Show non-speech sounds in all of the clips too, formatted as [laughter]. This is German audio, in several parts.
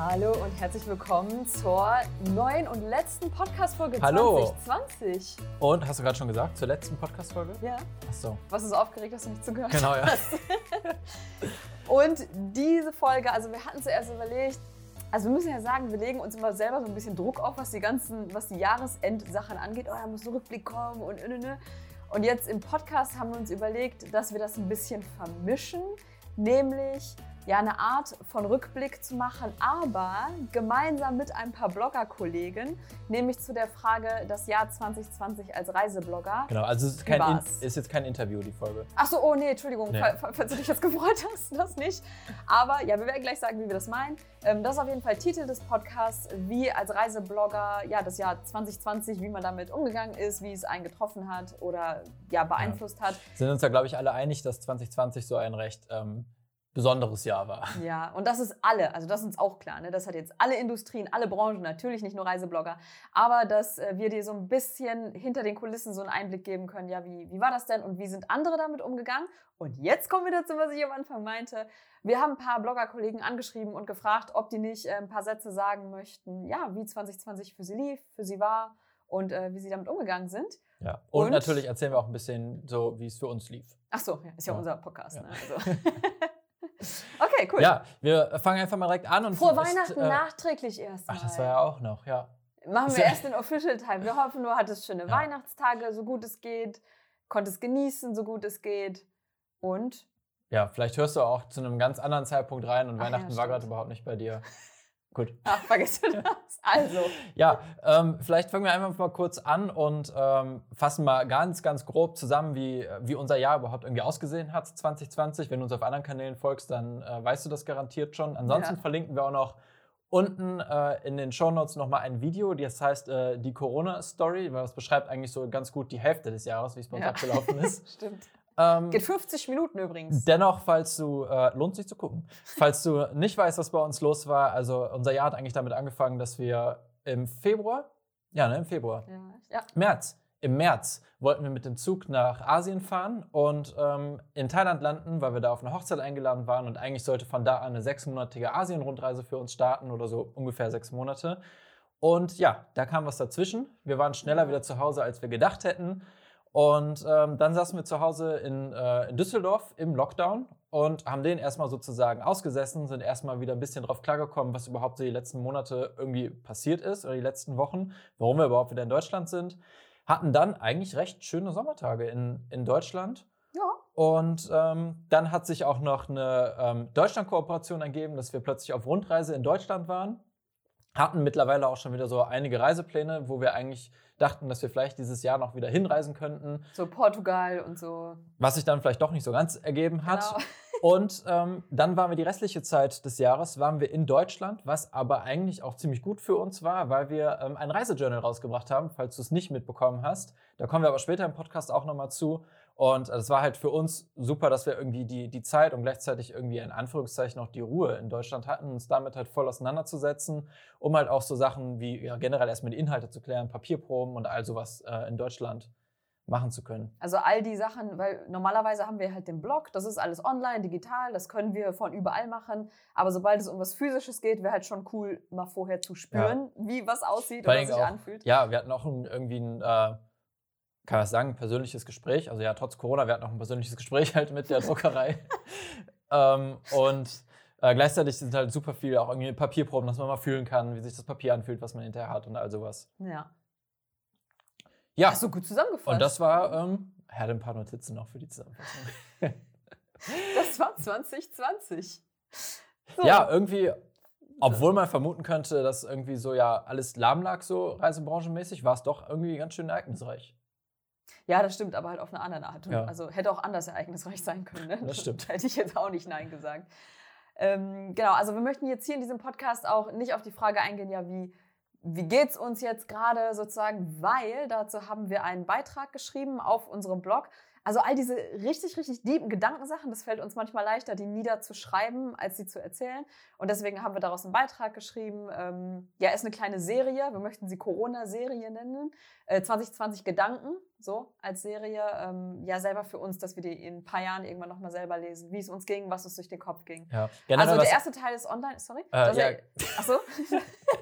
Hallo und herzlich willkommen zur neuen und letzten Podcast-Folge Hallo. 2020. Und hast du gerade schon gesagt, zur letzten Podcast-Folge? Ja. Ach so. Was ist aufgeregt, dass du nicht zugehört Genau, ja. hast? [laughs] Und diese Folge, also wir hatten zuerst überlegt, also wir müssen ja sagen, wir legen uns immer selber so ein bisschen Druck auf, was die ganzen, was die Jahresendsachen angeht. Oh, da muss ein Rückblick kommen und und, und. Und jetzt im Podcast haben wir uns überlegt, dass wir das ein bisschen vermischen, nämlich ja eine Art von Rückblick zu machen, aber gemeinsam mit ein paar Blogger-Kollegen, nämlich zu der Frage das Jahr 2020 als Reiseblogger. Genau, also es ist, kein In ist jetzt kein Interview, die Folge. Ach so, oh nee, Entschuldigung, Nee. fall- fall- falls du dich jetzt gefreut hast, das nicht. Aber ja, wir werden gleich sagen, wie wir das meinen. Ähm, Das ist auf jeden Fall Titel des Podcasts, wie als Reiseblogger ja das Jahr 2020, wie man damit umgegangen ist, wie es einen getroffen hat oder ja beeinflusst hat. Sind uns da, glaube ich, alle einig, dass 2020 so ein recht ähm, besonderes Jahr war. [laughs] Ja, und das ist alle, also das ist uns auch klar, ne? das hat jetzt alle Industrien, alle Branchen, natürlich nicht nur Reiseblogger, aber dass äh, wir dir so ein bisschen hinter den Kulissen so einen Einblick geben können, ja, wie, wie war das denn und wie sind andere damit umgegangen? Und jetzt kommen wir dazu, was ich am Anfang meinte. Wir haben ein paar Blogger-Kollegen angeschrieben und gefragt, ob die nicht äh, ein paar Sätze sagen möchten, ja, wie 2020 für sie lief, für sie war und äh, wie sie damit umgegangen sind. Ja. Und, Und? natürlich erzählen wir auch ein bisschen so, wie es für uns lief. Ach so, ja, ist ja, Ja. unser Podcast. Ja. Ne? Also. [laughs] okay, cool. Ja, wir fangen einfach mal direkt an. Und Frohe ist, Weihnachten äh, nachträglich erstmal. Ach, das war ja auch noch, ja. Machen Ist wir ja- erst den Official Teil. Wir hoffen, du hattest schöne Ja. Weihnachtstage, so gut es geht, konntest genießen, so gut es geht. Und Ja, vielleicht hörst du auch zu einem ganz anderen Zeitpunkt rein und Ach ja, Weihnachten war stimmt. gerade überhaupt nicht bei dir. [laughs] Gut. ach, vergiss das. Also, Ja, ähm, vielleicht fangen wir einfach mal kurz an und ähm, fassen mal ganz, ganz grob zusammen, wie, wie unser Jahr überhaupt irgendwie ausgesehen hat 2020. Wenn du uns auf anderen Kanälen folgst, dann äh, weißt du das garantiert schon. Ansonsten Ja. verlinken wir auch noch unten äh, in den Shownotes nochmal ein Video, das heißt äh, die Corona-Story, weil das beschreibt eigentlich so ganz gut die Hälfte des Jahres, wie es bei uns Ja. abgelaufen ist. [laughs] stimmt. Ähm, Geht 50 Minuten übrigens. Dennoch, falls du, äh, lohnt sich zu gucken, falls du [laughs] nicht weißt, was bei uns los war, also unser Jahr hat eigentlich damit angefangen, dass wir im Februar, ja, ne, im Februar, Ja, ja. März, im März wollten wir mit dem Zug nach Asien fahren und ähm, in Thailand landen, weil wir da auf eine Hochzeit eingeladen waren und eigentlich sollte von da an eine sechsmonatige Asien-Rundreise für uns starten oder so ungefähr sechs Monate. Und ja, da kam was dazwischen. Wir waren schneller wieder zu Hause, als wir gedacht hätten. Und ähm, dann saßen wir zu Hause in, äh, in Düsseldorf im Lockdown und haben den erstmal sozusagen ausgesessen, sind erstmal wieder ein bisschen drauf klargekommen, was überhaupt so die letzten Monate irgendwie passiert ist oder die letzten Wochen, warum wir überhaupt wieder in Deutschland sind. Hatten dann eigentlich recht schöne Sommertage in, in Deutschland. Ja. Und ähm, dann hat sich auch noch eine ähm, Deutschland-Kooperation ergeben, dass wir plötzlich auf Rundreise in Deutschland waren. Hatten mittlerweile auch schon wieder so einige Reisepläne, wo wir eigentlich dachten, dass wir vielleicht dieses Jahr noch wieder hinreisen könnten, So Portugal und so. was sich dann vielleicht doch nicht so ganz ergeben hat. Genau. [laughs] Und ähm, dann waren wir die restliche Zeit des Jahres, waren wir in Deutschland, was aber eigentlich auch ziemlich gut für uns war, weil wir ähm, ein Reisejournal rausgebracht haben, falls du es nicht mitbekommen hast. Da kommen wir aber später im Podcast auch nochmal zu. Und es war halt für uns super, dass wir irgendwie die, die Zeit und gleichzeitig irgendwie in Anführungszeichen auch die Ruhe in Deutschland hatten, uns damit halt voll auseinanderzusetzen, um halt auch so Sachen wie ja, generell erstmal die Inhalte zu klären, Papierproben und all sowas äh, in Deutschland machen zu können. Also all die Sachen, weil normalerweise haben wir halt den Blog, das ist alles online, digital, das können wir von überall machen. Aber sobald es um was Physisches geht, wäre halt schon cool, mal vorher zu spüren, wie was aussieht Vor oder sich auch- anfühlt. Ja, wir hatten auch irgendwie ein, äh, kann man sagen, ein persönliches Gespräch. Also ja, trotz Corona, wir hatten auch ein persönliches Gespräch [laughs] halt mit der Druckerei. [laughs] ähm, und äh, gleichzeitig sind halt super viel auch irgendwie Papierproben, dass man mal fühlen kann, wie sich das Papier anfühlt, was man hinterher hat und all sowas. Ja. Ja, Hast du gut zusammengefasst. und das war, ähm, er hatte ein paar Notizen noch für die Zusammenfassung. [laughs] Das war 2020. So. Ja, irgendwie, obwohl man vermuten könnte, dass irgendwie so ja alles lahm lag, so reisebranchenmäßig, war es doch irgendwie ganz schön ereignisreich. Ja, das stimmt, aber halt auf eine andere Art. Ja. Also hätte auch anders ereignisreich sein können. Ne? Das stimmt. Hätte ich jetzt auch nicht Nein gesagt. Ähm, genau, also wir möchten jetzt hier in diesem Podcast auch nicht auf die Frage eingehen, ja, wie, wie geht's uns jetzt gerade sozusagen, weil dazu haben wir einen Beitrag geschrieben auf unserem Blog. also all diese richtig, richtig deepen Gedankensachen, das fällt uns manchmal leichter, die niederzuschreiben, als sie zu erzählen. Und deswegen haben wir daraus einen Beitrag geschrieben. Ähm, ja, ist eine kleine Serie. Wir möchten sie Corona-Serie nennen. Äh, 2020 Gedanken, so als Serie. Ähm, ja, selber für uns, dass wir die in ein paar Jahren irgendwann nochmal selber lesen, wie es uns ging, was uns durch den Kopf ging. Ja. also der erste Teil ist online. Sorry? Äh, ja. Achso? [laughs]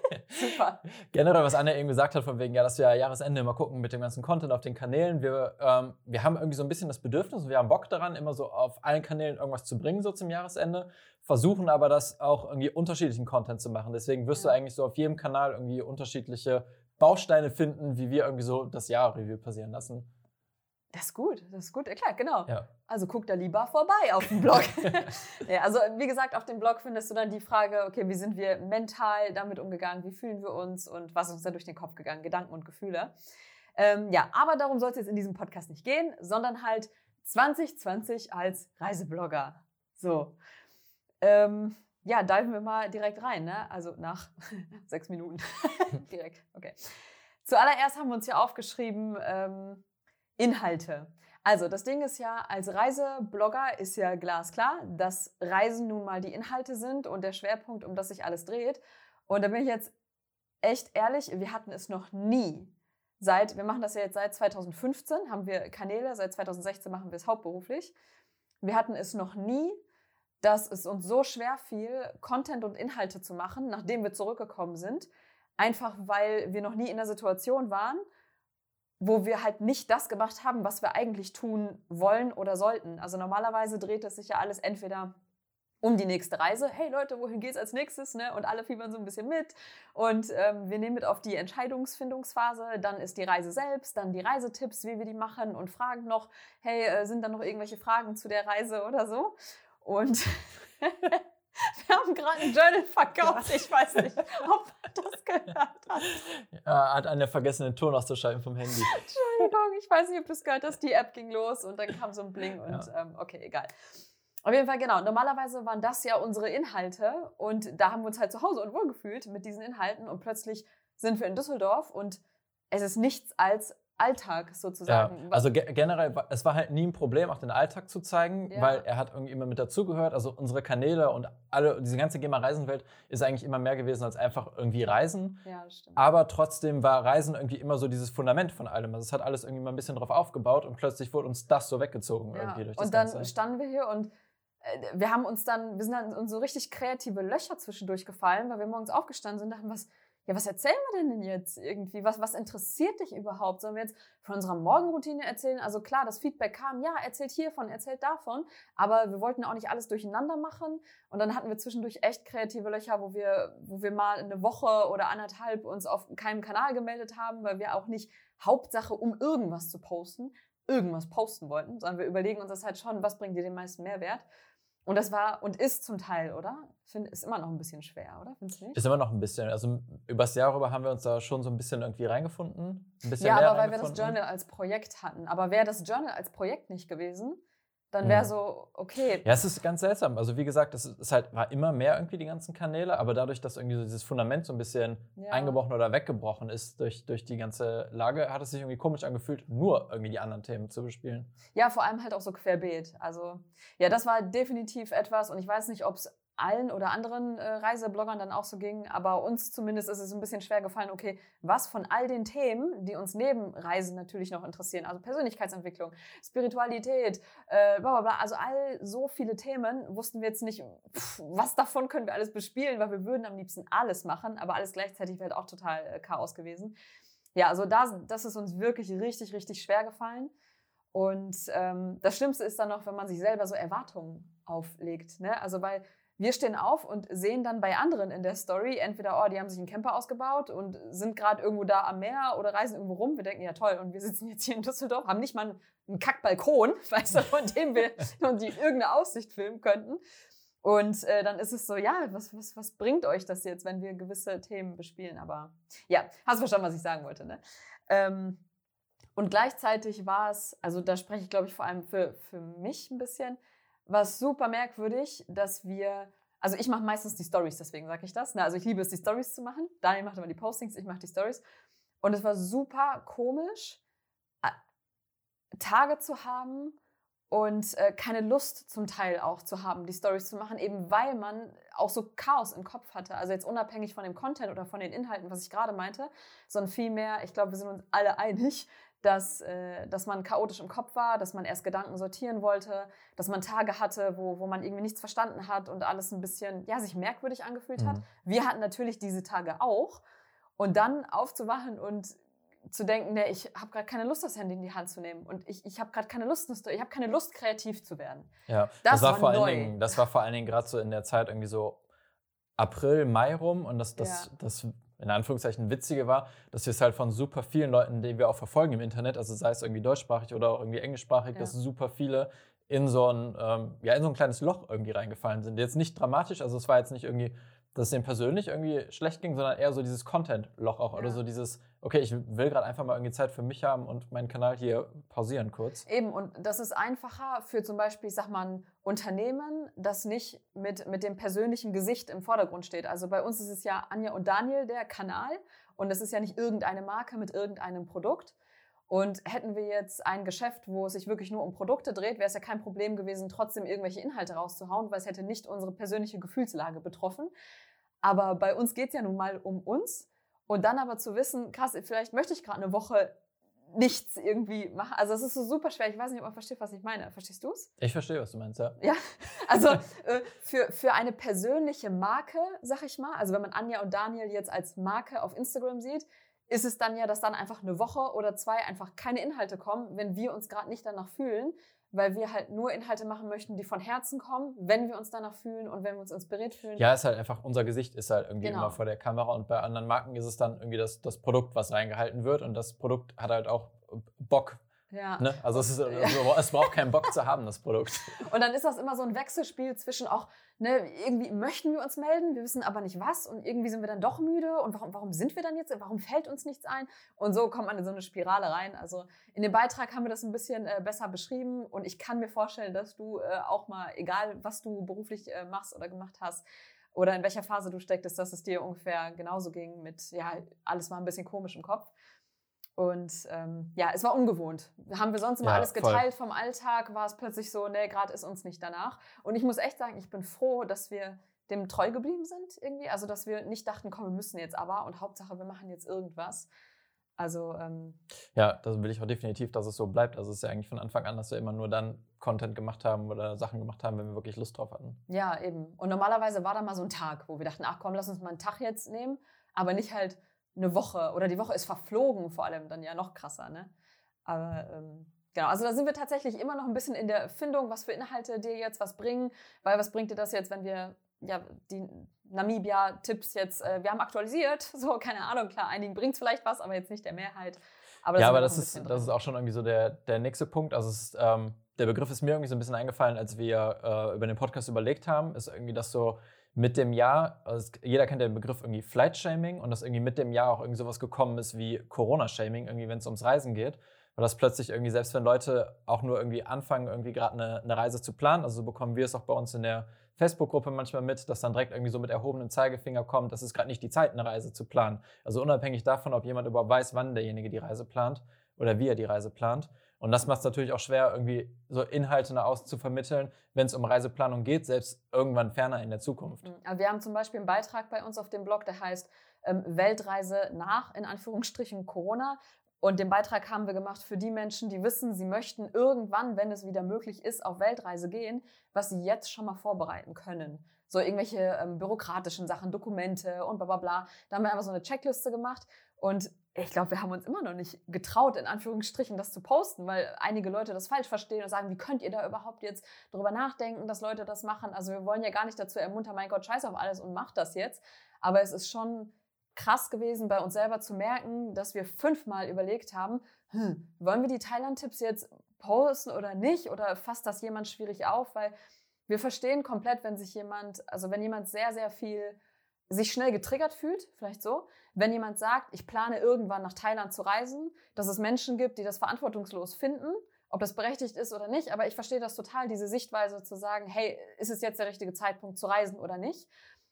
[laughs] Super. Generell, was Anna eben gesagt hat, von wegen, ja, dass wir Jahresende immer gucken mit dem ganzen Content auf den Kanälen. Wir, ähm, wir haben irgendwie so ein bisschen das Bedürfnis und wir haben Bock daran, immer so auf allen Kanälen irgendwas zu bringen, so zum Jahresende. Versuchen aber das auch irgendwie unterschiedlichen Content zu machen. Deswegen wirst ja. du eigentlich so auf jedem Kanal irgendwie unterschiedliche Bausteine finden, wie wir irgendwie so das Jahr-Review passieren lassen. Das ist gut, das ist gut. Klar, genau. Ja. Also guck da lieber vorbei auf dem Blog. [laughs] [laughs] ja, also wie gesagt, auf dem Blog findest du dann die Frage, okay, wie sind wir mental damit umgegangen, wie fühlen wir uns und was ist uns da durch den Kopf gegangen, Gedanken und Gefühle. Ähm, ja, aber darum soll es jetzt in diesem Podcast nicht gehen, sondern halt 2020 als Reiseblogger. So. Ähm, ja, diven wir mal direkt rein, ne? Also nach [laughs] sechs Minuten. [laughs] direkt, okay. Zuallererst haben wir uns hier aufgeschrieben, ähm, Inhalte. Also, das Ding ist ja, als Reiseblogger ist ja glasklar, dass Reisen nun mal die Inhalte sind und der Schwerpunkt, um das sich alles dreht. Und da bin ich jetzt echt ehrlich, wir hatten es noch nie. Seit, wir machen das ja jetzt seit 2015, haben wir Kanäle, seit 2016 machen wir es hauptberuflich. Wir hatten es noch nie, dass es uns so schwer fiel, Content und Inhalte zu machen, nachdem wir zurückgekommen sind. Einfach weil wir noch nie in der Situation waren, wo wir halt nicht das gemacht haben, was wir eigentlich tun wollen oder sollten. Also normalerweise dreht es sich ja alles entweder um die nächste Reise. Hey Leute, wohin geht's als nächstes? Ne? Und alle fiebern so ein bisschen mit. Und ähm, wir nehmen mit auf die Entscheidungsfindungsphase. Dann ist die Reise selbst, dann die Reisetipps, wie wir die machen und fragen noch, hey, äh, sind da noch irgendwelche Fragen zu der Reise oder so? Und [laughs] Wir haben gerade ein Journal verkauft. Ich weiß nicht, ob man das gehört hat. Ja, hat einer vergessen, den Ton auszuschalten vom Handy. Entschuldigung, ich weiß nicht, ob du es gehört hast. Die App ging los und dann kam so ein Bling und ja. ähm, okay, egal. Auf jeden Fall, genau. Normalerweise waren das ja unsere Inhalte und da haben wir uns halt zu Hause und wohl gefühlt mit diesen Inhalten und plötzlich sind wir in Düsseldorf und es ist nichts als Alltag sozusagen. Ja, also ge generell, es war halt nie ein Problem, auch den Alltag zu zeigen, ja. weil er hat irgendwie immer mit dazugehört. Also unsere Kanäle und alle, diese ganze GEMA-Reisenwelt ist eigentlich immer mehr gewesen als einfach irgendwie Reisen. Ja, stimmt. Aber trotzdem war Reisen irgendwie immer so dieses Fundament von allem. Also es hat alles irgendwie mal ein bisschen drauf aufgebaut und plötzlich wurde uns das so weggezogen ja. irgendwie durch das Und dann Ganze. standen wir hier und äh, wir haben uns dann, wir sind dann in so richtig kreative Löcher zwischendurch gefallen, weil wir morgens aufgestanden sind und dachten, was ja, was erzählen wir denn, jetzt irgendwie? Was, was interessiert dich überhaupt? Sollen wir jetzt von unserer Morgenroutine erzählen? Also klar, das Feedback kam, ja, erzählt hiervon, erzählt davon, aber wir wollten auch nicht alles durcheinander machen. Und dann hatten wir zwischendurch echt kreative Löcher, wo wir, wo wir mal eine Woche oder anderthalb uns auf keinem Kanal gemeldet haben, weil wir auch nicht Hauptsache, um irgendwas zu posten, irgendwas posten wollten, sondern wir überlegen uns das halt schon, was bringt dir den meisten Mehrwert. Und das war und ist zum Teil, oder? Find, ist immer noch ein bisschen schwer, oder? Findest du nicht? Ist immer noch ein bisschen. Also übers Jahr rüber haben wir uns da schon so ein bisschen irgendwie reingefunden. Ein bisschen ja, aber weil wir das Journal als Projekt hatten. Aber wäre das Journal als Projekt nicht gewesen, dann wäre so, okay. Ja, es ist ganz seltsam. Also wie gesagt, es ist halt, war immer mehr irgendwie die ganzen Kanäle, aber dadurch, dass irgendwie so dieses Fundament so ein bisschen ja. eingebrochen oder weggebrochen ist durch, durch die ganze Lage, hat es sich irgendwie komisch angefühlt, nur irgendwie die anderen Themen zu bespielen. Ja, vor allem halt auch so querbeet. Also ja, das war definitiv etwas und ich weiß nicht, ob es allen oder anderen äh, Reisebloggern dann auch so ging, aber uns zumindest ist es ein bisschen schwer gefallen, okay, was von all den Themen, die uns neben Reisen natürlich noch interessieren, also Persönlichkeitsentwicklung, Spiritualität, äh, bla bla bla, also all so viele Themen, wussten wir jetzt nicht, pff, was davon können wir alles bespielen, weil wir würden am liebsten alles machen, aber alles gleichzeitig wäre halt auch total äh, Chaos gewesen. Ja, also das, das ist uns wirklich richtig, richtig schwer gefallen. Und ähm, das Schlimmste ist dann noch, wenn man sich selber so Erwartungen auflegt. Ne? Also weil wir stehen auf und sehen dann bei anderen in der Story entweder, oh, die haben sich einen Camper ausgebaut und sind gerade irgendwo da am Meer oder reisen irgendwo rum. Wir denken, ja toll, und wir sitzen jetzt hier in Düsseldorf, haben nicht mal einen Kackbalkon, [laughs] weißt du, von dem wir [laughs] die irgendeine Aussicht filmen könnten. Und äh, dann ist es so, ja, was, was, was bringt euch das jetzt, wenn wir gewisse Themen bespielen? Aber ja, hast du verstanden, was ich sagen wollte, ne? Ähm, und gleichzeitig war es, also da spreche ich, glaube ich, vor allem für, für mich ein bisschen, war es super merkwürdig, dass wir, also ich mache meistens die Stories, deswegen sage ich das. Ne? Also ich liebe es, die Stories zu machen. Daniel macht immer die Postings, ich mache die Stories. Und es war super komisch, Tage zu haben, und äh, keine Lust zum Teil auch zu haben, die Stories zu machen, eben weil man auch so Chaos im Kopf hatte. Also jetzt unabhängig von dem Content oder von den Inhalten, was ich gerade meinte, sondern vielmehr, ich glaube, wir sind uns alle einig, dass, äh, dass man chaotisch im Kopf war, dass man erst Gedanken sortieren wollte, dass man Tage hatte, wo, wo man irgendwie nichts verstanden hat und alles ein bisschen, ja, sich merkwürdig angefühlt mhm. hat. Wir hatten natürlich diese Tage auch. Und dann aufzuwachen und zu denken, nee, ich habe gerade keine Lust, das Handy in die Hand zu nehmen und ich, ich habe gerade keine Lust, ich habe keine Lust, kreativ zu werden. Ja, das, das war, vor neu. allen Dingen, das war vor allen Dingen gerade so in der Zeit irgendwie so April, Mai rum und das, das, ja. das in Anführungszeichen Witzige war, dass wir es halt von super vielen Leuten, die wir auch verfolgen im Internet, also sei es irgendwie deutschsprachig oder auch irgendwie englischsprachig, ja. dass super viele in so ein, ähm, ja, in so ein kleines Loch irgendwie reingefallen sind. Jetzt nicht dramatisch, also es war jetzt nicht irgendwie dass es dem persönlich irgendwie schlecht ging, sondern eher so dieses Content-Loch auch ja. oder so dieses, okay, ich will gerade einfach mal irgendwie Zeit für mich haben und meinen Kanal hier pausieren kurz. Eben, und das ist einfacher für zum Beispiel, ich sag mal, ein Unternehmen, das nicht mit, mit dem persönlichen Gesicht im Vordergrund steht. Also bei uns ist es ja Anja und Daniel der Kanal und es ist ja nicht irgendeine Marke mit irgendeinem Produkt. Und hätten wir jetzt ein Geschäft, wo es sich wirklich nur um Produkte dreht, wäre es ja kein Problem gewesen, trotzdem irgendwelche Inhalte rauszuhauen, weil es hätte nicht unsere persönliche Gefühlslage betroffen. Aber bei uns geht es ja nun mal um uns. Und dann aber zu wissen, krass, vielleicht möchte ich gerade eine Woche nichts irgendwie machen. Also es ist so super schwer. Ich weiß nicht, ob man versteht, was ich meine. Verstehst du es? Ich verstehe, was du meinst, ja. Ja, [laughs] also äh, für, für eine persönliche Marke, sag ich mal, also wenn man Anja und Daniel jetzt als Marke auf Instagram sieht, ist es dann ja, dass dann einfach eine Woche oder zwei einfach keine Inhalte kommen, wenn wir uns gerade nicht danach fühlen, weil wir halt nur Inhalte machen möchten, die von Herzen kommen, wenn wir uns danach fühlen und wenn wir uns inspiriert fühlen. Ja, ist halt einfach, unser Gesicht ist halt irgendwie genau. immer vor der Kamera und bei anderen Marken ist es dann irgendwie das, das Produkt, was reingehalten wird und das Produkt hat halt auch Bock ja. Ne? Also, es, ist, also [laughs] es, braucht keinen Bock zu haben, das Produkt. Und dann ist das immer so ein Wechselspiel zwischen auch, ne, irgendwie möchten wir uns melden, wir wissen aber nicht was und irgendwie sind wir dann doch müde und warum, warum sind wir dann jetzt, warum fällt uns nichts ein? Und so kommt man in so eine Spirale rein. Also in dem Beitrag haben wir das ein bisschen äh, besser beschrieben und ich kann mir vorstellen, dass du äh, auch mal, egal was du beruflich äh, machst oder gemacht hast, oder in welcher Phase du stecktest, dass es dir ungefähr genauso ging mit, ja, alles war ein bisschen komisch im Kopf. Und ähm, ja, es war ungewohnt. Haben wir sonst immer ja, alles geteilt voll. vom Alltag, war es plötzlich so, nee, gerade ist uns nicht danach. Und ich muss echt sagen, ich bin froh, dass wir dem treu geblieben sind irgendwie. Also, dass wir nicht dachten, komm, wir müssen jetzt aber und Hauptsache, wir machen jetzt irgendwas. Also ähm, ja, das will ich auch definitiv, dass es so bleibt. Also es ist ja eigentlich von Anfang an, dass wir immer nur dann Content gemacht haben oder Sachen gemacht haben, wenn wir wirklich Lust drauf hatten. Ja, eben. Und normalerweise war da mal so ein Tag, wo wir dachten, ach komm, lass uns mal einen Tag jetzt nehmen, aber nicht halt eine Woche oder die Woche ist verflogen, vor allem dann ja noch krasser. Ne? Aber ähm, genau, also da sind wir tatsächlich immer noch ein bisschen in der Findung, was für Inhalte dir jetzt was bringen, weil was bringt dir das jetzt, wenn wir ja die Namibia-Tipps jetzt, äh, wir haben aktualisiert, [laughs] so keine Ahnung, klar, einigen bringt es vielleicht was, aber jetzt nicht der Mehrheit. Aber ja, aber das ist, das ist auch schon irgendwie so der, der nächste Punkt. Also ist, ähm, der Begriff ist mir irgendwie so ein bisschen eingefallen, als wir äh, über den Podcast überlegt haben, ist irgendwie das so, mit dem Jahr, also jeder kennt den Begriff irgendwie Flight-Shaming und dass irgendwie mit dem Jahr auch irgendwie sowas gekommen ist wie Corona-Shaming, irgendwie wenn es ums Reisen geht. Weil das plötzlich irgendwie, selbst wenn Leute auch nur irgendwie anfangen, irgendwie gerade eine, eine Reise zu planen, also so bekommen wir es auch bei uns in der Facebook-Gruppe manchmal mit, dass dann direkt irgendwie so mit erhobenem Zeigefinger kommt, das ist gerade nicht die Zeit, eine Reise zu planen. Also unabhängig davon, ob jemand überhaupt weiß, wann derjenige die Reise plant oder wie er die Reise plant. Und das macht es natürlich auch schwer, irgendwie so Inhalte nach außen zu vermitteln, wenn es um Reiseplanung geht, selbst irgendwann ferner in der Zukunft. Mhm. Wir haben zum Beispiel einen Beitrag bei uns auf dem Blog, der heißt ähm, Weltreise nach, in Anführungsstrichen, Corona. Und den Beitrag haben wir gemacht für die Menschen, die wissen, sie möchten irgendwann, wenn es wieder möglich ist, auf Weltreise gehen, was sie jetzt schon mal vorbereiten können. So irgendwelche ähm, bürokratischen Sachen, Dokumente und bla bla bla. Da haben wir einfach so eine Checkliste gemacht. Und ich glaube, wir haben uns immer noch nicht getraut, in Anführungsstrichen, das zu posten, weil einige Leute das falsch verstehen und sagen, wie könnt ihr da überhaupt jetzt drüber nachdenken, dass Leute das machen? Also wir wollen ja gar nicht dazu ermuntern, mein Gott, scheiß auf alles und macht das jetzt. Aber es ist schon krass gewesen, bei uns selber zu merken, dass wir fünfmal überlegt haben, hm, wollen wir die Thailand-Tipps jetzt posten oder nicht? Oder fasst das jemand schwierig auf? Weil wir verstehen komplett, wenn sich jemand, also wenn jemand sehr, sehr viel sich schnell getriggert fühlt, vielleicht so, wenn jemand sagt, ich plane irgendwann nach Thailand zu reisen, dass es Menschen gibt, die das verantwortungslos finden, ob das berechtigt ist oder nicht, aber ich verstehe das total, diese Sichtweise zu sagen, hey, ist es jetzt der richtige Zeitpunkt zu reisen oder nicht?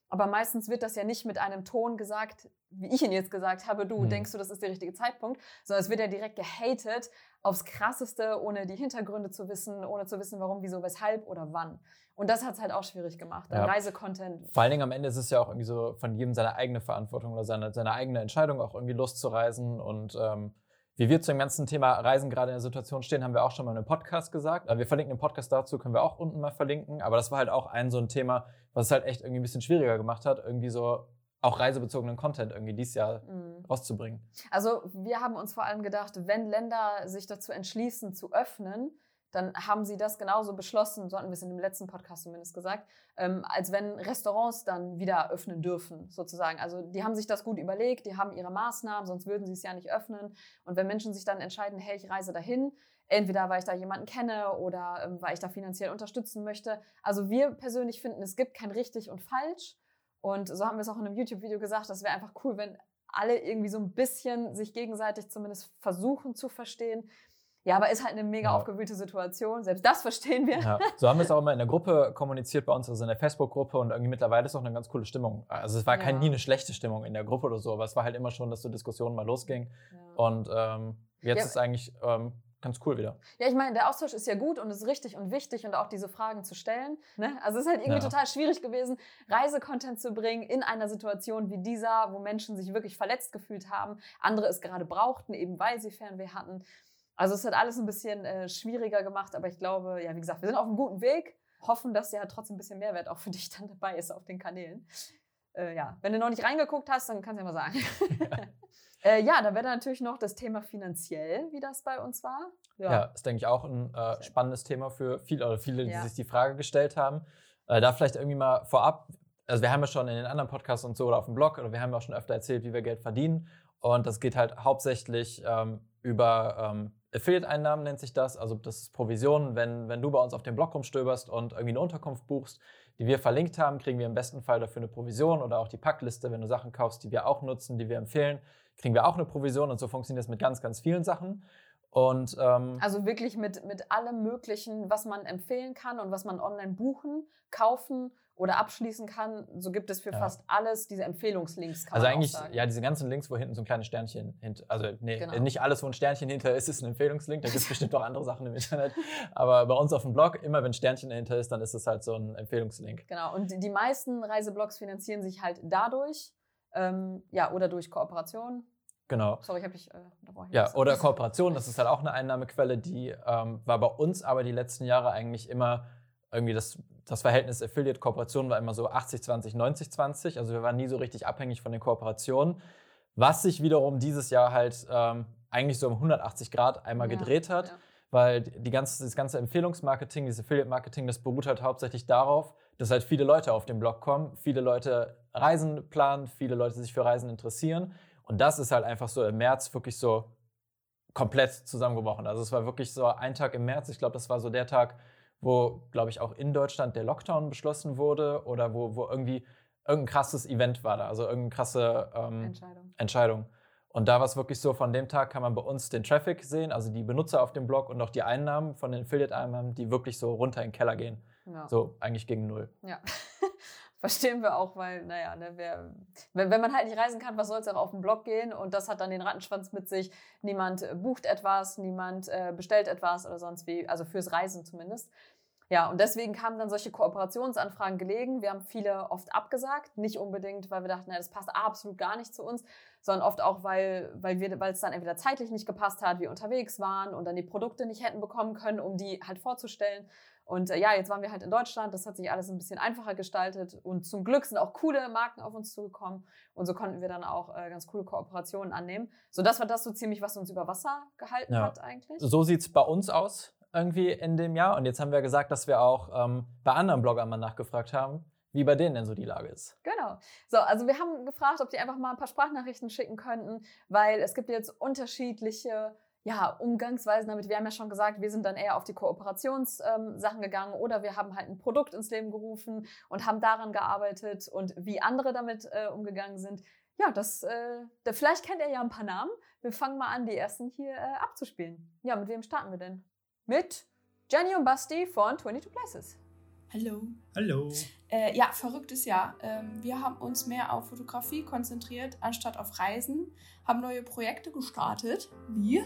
Aber meistens wird das ja nicht mit einem Ton gesagt, wie ich ihn jetzt gesagt habe, du, Hm. denkst du, das ist der richtige Zeitpunkt, sondern es wird ja direkt gehatet aufs Krasseste, ohne die Hintergründe zu wissen, ohne zu wissen, warum, wieso, weshalb oder wann. Und das hat es halt auch schwierig gemacht. Ja. Reisecontent. Vor allen Dingen am Ende ist es ja auch irgendwie so von jedem seine eigene Verantwortung oder seine, seine eigene Entscheidung, auch irgendwie loszureisen. Und ähm, wie wir zu dem ganzen Thema Reisen gerade in der Situation stehen, haben wir auch schon mal in einem Podcast gesagt. Äh, Wir verlinken den Podcast dazu, können wir auch unten mal verlinken. Aber das war halt auch ein so ein Thema, was es halt echt irgendwie ein bisschen schwieriger gemacht hat, irgendwie so auch reisebezogenen Content irgendwie dieses Jahr Mhm. rauszubringen. Also wir haben uns vor allem gedacht, wenn Länder sich dazu entschließen zu öffnen, dann haben sie das genauso beschlossen, so hatten wir es in dem letzten Podcast zumindest gesagt, ähm, als wenn Restaurants dann wieder öffnen dürfen, sozusagen. Also die haben sich das gut überlegt, die haben ihre Maßnahmen, sonst würden sie es ja nicht öffnen. Und wenn Menschen sich dann entscheiden, hey, ich reise dahin, entweder weil ich da jemanden kenne oder ähm, weil ich da finanziell unterstützen möchte. Also wir persönlich finden, es gibt kein richtig und falsch. Und so haben wir es auch in einem YouTube-Video gesagt, das wäre einfach cool, wenn alle irgendwie so ein bisschen sich gegenseitig zumindest versuchen zu verstehen. Ja, aber ist halt eine mega Ja. aufgewühlte Situation. Selbst das verstehen wir. Ja, so haben wir es auch immer in der Gruppe kommuniziert bei uns, also in der Facebook-Gruppe und irgendwie mittlerweile ist auch eine ganz coole Stimmung. Also es war kein, Ja. nie eine schlechte Stimmung in der Gruppe oder so, aber es war halt immer schon, dass so Diskussionen mal losging. Ja. Und ähm, jetzt ist eigentlich ähm, ganz cool wieder. Ja, ich meine, der Austausch ist ja gut und ist richtig und wichtig und auch diese Fragen zu stellen. Ne? Also es ist halt irgendwie Ja. total schwierig gewesen, Reisecontent zu bringen in einer Situation wie dieser, wo Menschen sich wirklich verletzt gefühlt haben, andere es gerade brauchten, eben weil sie Fernweh hatten. Also es hat alles ein bisschen äh, schwieriger gemacht, aber ich glaube, ja, wie gesagt, wir sind auf einem guten Weg, hoffen, dass ja trotzdem ein bisschen Mehrwert auch für dich dann dabei ist auf den Kanälen. Äh, ja, wenn du noch nicht reingeguckt hast, dann kannst du ja mal sagen. [laughs] [laughs] äh, ja, da wäre natürlich noch das Thema finanziell, wie das bei uns war. Ja, ist, denke ich, auch ein äh, spannendes Thema für viele oder viele, die Ja. sich die Frage gestellt haben. Äh, da vielleicht irgendwie mal vorab, also wir haben ja schon in den anderen Podcasts und so oder auf dem Blog oder wir haben ja auch schon öfter erzählt, wie wir Geld verdienen. Und das geht halt hauptsächlich ähm, über ähm, Affiliate-Einnahmen, nennt sich das. Also das ist Provision. Wenn, wenn du bei uns auf dem Blog rumstöberst und irgendwie eine Unterkunft buchst, die wir verlinkt haben, kriegen wir im besten Fall dafür eine Provision oder auch die Packliste, wenn du Sachen kaufst, die wir auch nutzen, die wir empfehlen, kriegen wir auch eine Provision und so funktioniert das mit ganz, ganz vielen Sachen. Und ähm, Also wirklich mit, mit allem Möglichen, was man empfehlen kann und was man online buchen, kaufen oder abschließen kann. So gibt es für Ja. fast alles diese Empfehlungslinks. Kann Also eigentlich, ja, diese ganzen Links, wo hinten so ein kleines Sternchen hinter, also nee, Genau. nicht alles, wo ein Sternchen hinter ist, ist ein Empfehlungslink. Da gibt es [laughs] bestimmt auch andere Sachen im Internet. Aber bei uns auf dem Blog, immer wenn Sternchen dahinter ist, dann ist es halt so ein Empfehlungslink. Genau. Und die- meisten Reiseblogs finanzieren sich halt dadurch, ähm, ja, oder durch Kooperation. Genau. Sorry, ich habe dich äh. Ja, oder Kooperation, das ist halt auch eine Einnahmequelle, die ähm, war bei uns aber die letzten Jahre eigentlich immer irgendwie das, das Verhältnis Affiliate-Kooperation war immer so 80, 20, 90, 20. Also wir waren nie so richtig abhängig von den Kooperationen. Was sich wiederum dieses Jahr halt ähm, eigentlich so um 180 Grad einmal Ja, gedreht hat. ja. Weil die ganze, das ganze Empfehlungsmarketing, dieses Affiliate-Marketing, das beruht halt hauptsächlich darauf, dass halt viele Leute auf den Blog kommen, viele Leute Reisen planen, viele Leute sich für Reisen interessieren. Und das ist halt einfach so im März wirklich so komplett zusammengebrochen. Also es war wirklich so ein Tag im März, ich glaube, das war so der Tag, wo, glaube ich, auch in Deutschland der Lockdown beschlossen wurde oder wo, wo irgendwie irgendein krasses Event war da, also irgendeine krasse ähm, Entscheidung. Entscheidung. Und da war es wirklich so, von dem Tag kann man bei uns den Traffic sehen, also die Benutzer auf dem Blog und auch die Einnahmen von den Affiliate-Einnahmen, die wirklich so runter in den Keller gehen. Ja. So eigentlich gegen null. Ja. [laughs] Verstehen wir auch, weil, naja, ne, wer, wenn, wenn man halt nicht reisen kann, was soll es auch auf den Blog gehen? Und das hat dann den Rattenschwanz mit sich. Niemand äh, bucht etwas, niemand äh, bestellt etwas oder sonst wie, also fürs Reisen zumindest. Ja, und deswegen kamen dann solche Kooperationsanfragen gelegen. Wir haben viele oft abgesagt, nicht unbedingt, weil wir dachten, na, das passt absolut gar nicht zu uns, sondern oft auch, weil, weil wir, weil es dann entweder zeitlich nicht gepasst hat, wir unterwegs waren und dann die Produkte nicht hätten bekommen können, um die halt vorzustellen. Und äh, ja, jetzt waren wir halt in Deutschland, das hat sich alles ein bisschen einfacher gestaltet und zum Glück sind auch coole Marken auf uns zugekommen und so konnten wir dann auch äh, ganz coole Kooperationen annehmen. So, das war das so ziemlich, was uns über Wasser gehalten Ja. hat eigentlich. So sieht es bei uns aus irgendwie in dem Jahr. Und jetzt haben wir gesagt, dass wir auch ähm, bei anderen Bloggern mal nachgefragt haben, wie bei denen denn so die Lage ist. Genau. So, also wir haben gefragt, ob die einfach mal ein paar Sprachnachrichten schicken könnten, weil es gibt jetzt unterschiedliche ja, Umgangsweisen damit. Wir haben ja schon gesagt, wir sind dann eher auf die Kooperationssachen ähm, gegangen oder wir haben halt ein Produkt ins Leben gerufen und haben daran gearbeitet und wie andere damit äh, umgegangen sind. Ja, das, äh, vielleicht kennt ihr ja ein paar Namen. Wir fangen mal an, die ersten hier äh, abzuspielen. Ja, mit wem starten wir denn? Mit Jenny und Basti von 22 Places. Hallo. Hallo. Äh, ja, verrücktes Jahr. Ähm, wir haben uns mehr auf Fotografie konzentriert, anstatt auf Reisen, haben neue Projekte gestartet. Wie?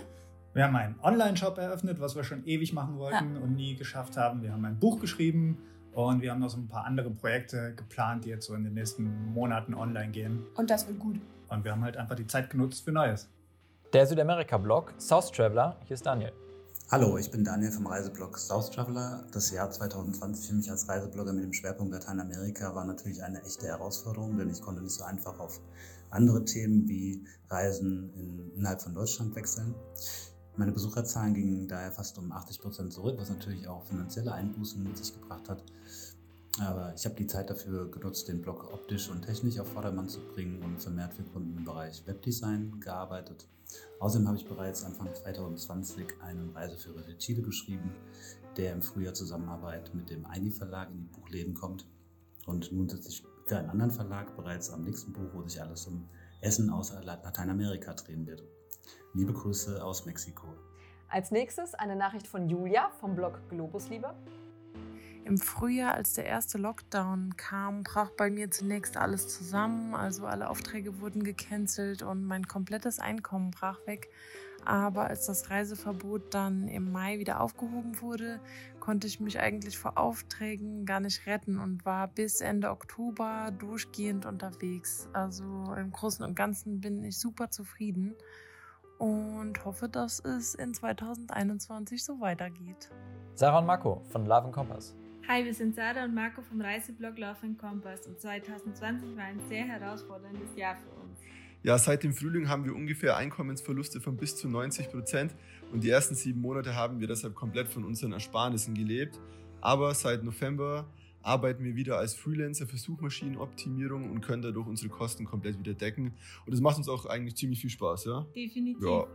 Wir haben einen Online-Shop eröffnet, was wir schon ewig machen wollten ja. und nie geschafft haben. Wir haben ein Buch geschrieben und wir haben noch so ein paar andere Projekte geplant, die jetzt so in den nächsten Monaten online gehen. Und das wird gut. Und wir haben halt einfach die Zeit genutzt für Neues. Der Südamerika-Blog South Traveler, hier ist Daniel. Hallo, ich bin Daniel vom Reiseblog South Traveler. Das Jahr 2020 für mich als Reiseblogger mit dem Schwerpunkt Lateinamerika war natürlich eine echte Herausforderung, denn ich konnte nicht so einfach auf andere Themen wie Reisen in, innerhalb von Deutschland wechseln. Meine Besucherzahlen gingen daher fast um 80 Prozent zurück, was natürlich auch finanzielle Einbußen mit sich gebracht hat. Aber ich habe die Zeit dafür genutzt, den Blog optisch und technisch auf Vordermann zu bringen und vermehrt für Kunden im Bereich Webdesign gearbeitet. Außerdem habe ich bereits Anfang 2020 einen Reiseführer für Chile geschrieben, der im Frühjahr Zusammenarbeit mit dem Eini Verlag in die Buchläden kommt. Und nun sitze ich für einen anderen Verlag bereits am nächsten Buch, wo sich alles um Essen aus Lateinamerika drehen wird. Liebe Grüße aus Mexiko. Als nächstes eine Nachricht von Julia vom Blog Globusliebe. Im Frühjahr, als der erste Lockdown kam, brach bei mir zunächst alles zusammen. Also alle Aufträge wurden gecancelt und mein komplettes Einkommen brach weg. Aber als das Reiseverbot dann im Mai wieder aufgehoben wurde, konnte ich mich eigentlich vor Aufträgen gar nicht retten und war bis Ende Oktober durchgehend unterwegs. Also im Großen und Ganzen bin ich super zufrieden und hoffe, dass es in 2021 so weitergeht. Sarah und Marco von Love Kompass. Hi, wir sind Sarah und Marco vom Reiseblog Love Kompass und 2020 war ein sehr herausforderndes Jahr für uns. Ja, seit dem Frühling haben wir ungefähr Einkommensverluste von bis zu 90 Prozent und die ersten sieben Monate haben wir deshalb komplett von unseren Ersparnissen gelebt. Aber seit November arbeiten wir wieder als Freelancer für Suchmaschinenoptimierung und können dadurch unsere Kosten komplett wieder decken. Und das macht uns auch eigentlich ziemlich viel Spaß, ja? Definitiv. Ja.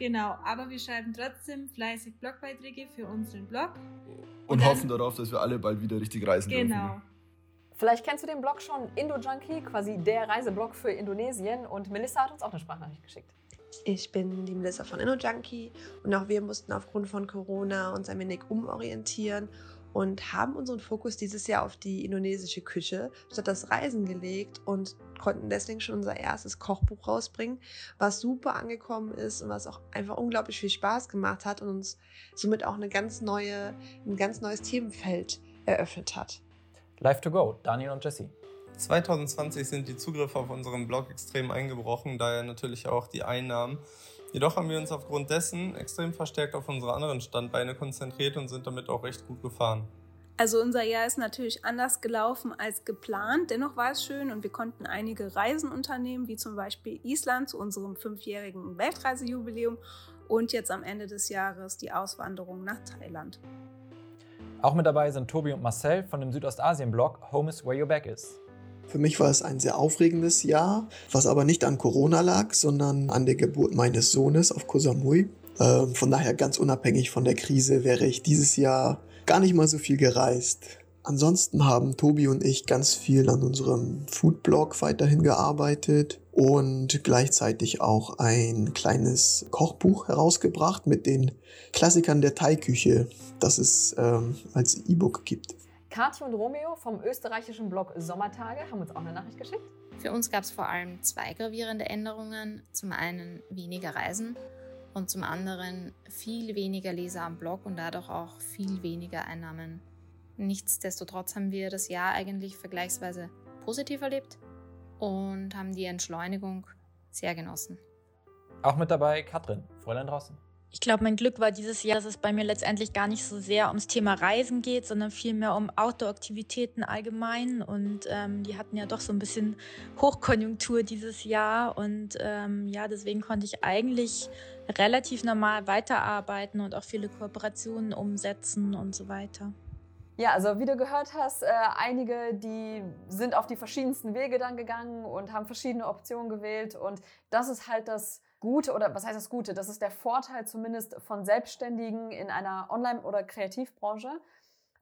Genau, aber wir schreiben trotzdem fleißig Blogbeiträge für unseren Blog. Und, und hoffen darauf, dass wir alle bald wieder richtig reisen genau. dürfen. Genau. Vielleicht kennst du den Blog schon, Indo-Junkie, quasi der Reiseblog für Indonesien. Und Melissa hat uns auch eine Sprachnachricht geschickt. Ich bin die Melissa von InnoJunkie und auch wir mussten aufgrund von Corona uns ein wenig umorientieren und haben unseren Fokus dieses Jahr auf die indonesische Küche statt das Reisen gelegt und konnten deswegen schon unser erstes Kochbuch rausbringen, was super angekommen ist und was auch einfach unglaublich viel Spaß gemacht hat und uns somit auch eine ganz neue, ein ganz neues Themenfeld eröffnet hat. Live to go, Daniel und Jesse. 2020 sind die Zugriffe auf unseren Blog extrem eingebrochen, daher natürlich auch die Einnahmen. Jedoch haben wir uns aufgrund dessen extrem verstärkt auf unsere anderen Standbeine konzentriert und sind damit auch recht gut gefahren. Also unser Jahr ist natürlich anders gelaufen als geplant. Dennoch war es schön und wir konnten einige Reisen unternehmen, wie zum Beispiel Island zu unserem fünfjährigen Weltreisejubiläum und jetzt am Ende des Jahres die Auswanderung nach Thailand. Auch mit dabei sind Tobi und Marcel von dem Südostasien-Blog Home is Where Your Back Is. Für mich war es ein sehr aufregendes Jahr, was aber nicht an Corona lag, sondern an der Geburt meines Sohnes auf Koh Samui. Ähm, von daher ganz unabhängig von der Krise wäre ich dieses Jahr gar nicht mal so viel gereist. Ansonsten haben Tobi und ich ganz viel an unserem Foodblog weiterhin gearbeitet und gleichzeitig auch ein kleines Kochbuch herausgebracht mit den Klassikern der Thai-Küche, das es ähm, als E-Book gibt. Kathi und Romeo vom österreichischen Blog Sommertage haben uns auch eine Nachricht geschickt. Für uns gab es vor allem zwei gravierende Änderungen. Zum einen weniger Reisen und zum anderen viel weniger Leser am Blog und dadurch auch viel weniger Einnahmen. Nichtsdestotrotz haben wir das Jahr eigentlich vergleichsweise positiv erlebt und haben die Entschleunigung sehr genossen. Auch mit dabei Katrin, Fräulein draußen. Ich glaube, mein Glück war dieses Jahr, dass es bei mir letztendlich gar nicht so sehr ums Thema Reisen geht, sondern vielmehr um Outdoor-Aktivitäten allgemein. Und ähm, die hatten ja doch so ein bisschen Hochkonjunktur dieses Jahr. Und ähm, ja, deswegen konnte ich eigentlich relativ normal weiterarbeiten und auch viele Kooperationen umsetzen und so weiter. Ja, also wie du gehört hast, äh, einige, die sind auf die verschiedensten Wege dann gegangen und haben verschiedene Optionen gewählt. Und das ist halt das Gute, oder was heißt das Gute? Das ist der Vorteil zumindest von Selbstständigen in einer Online- oder Kreativbranche,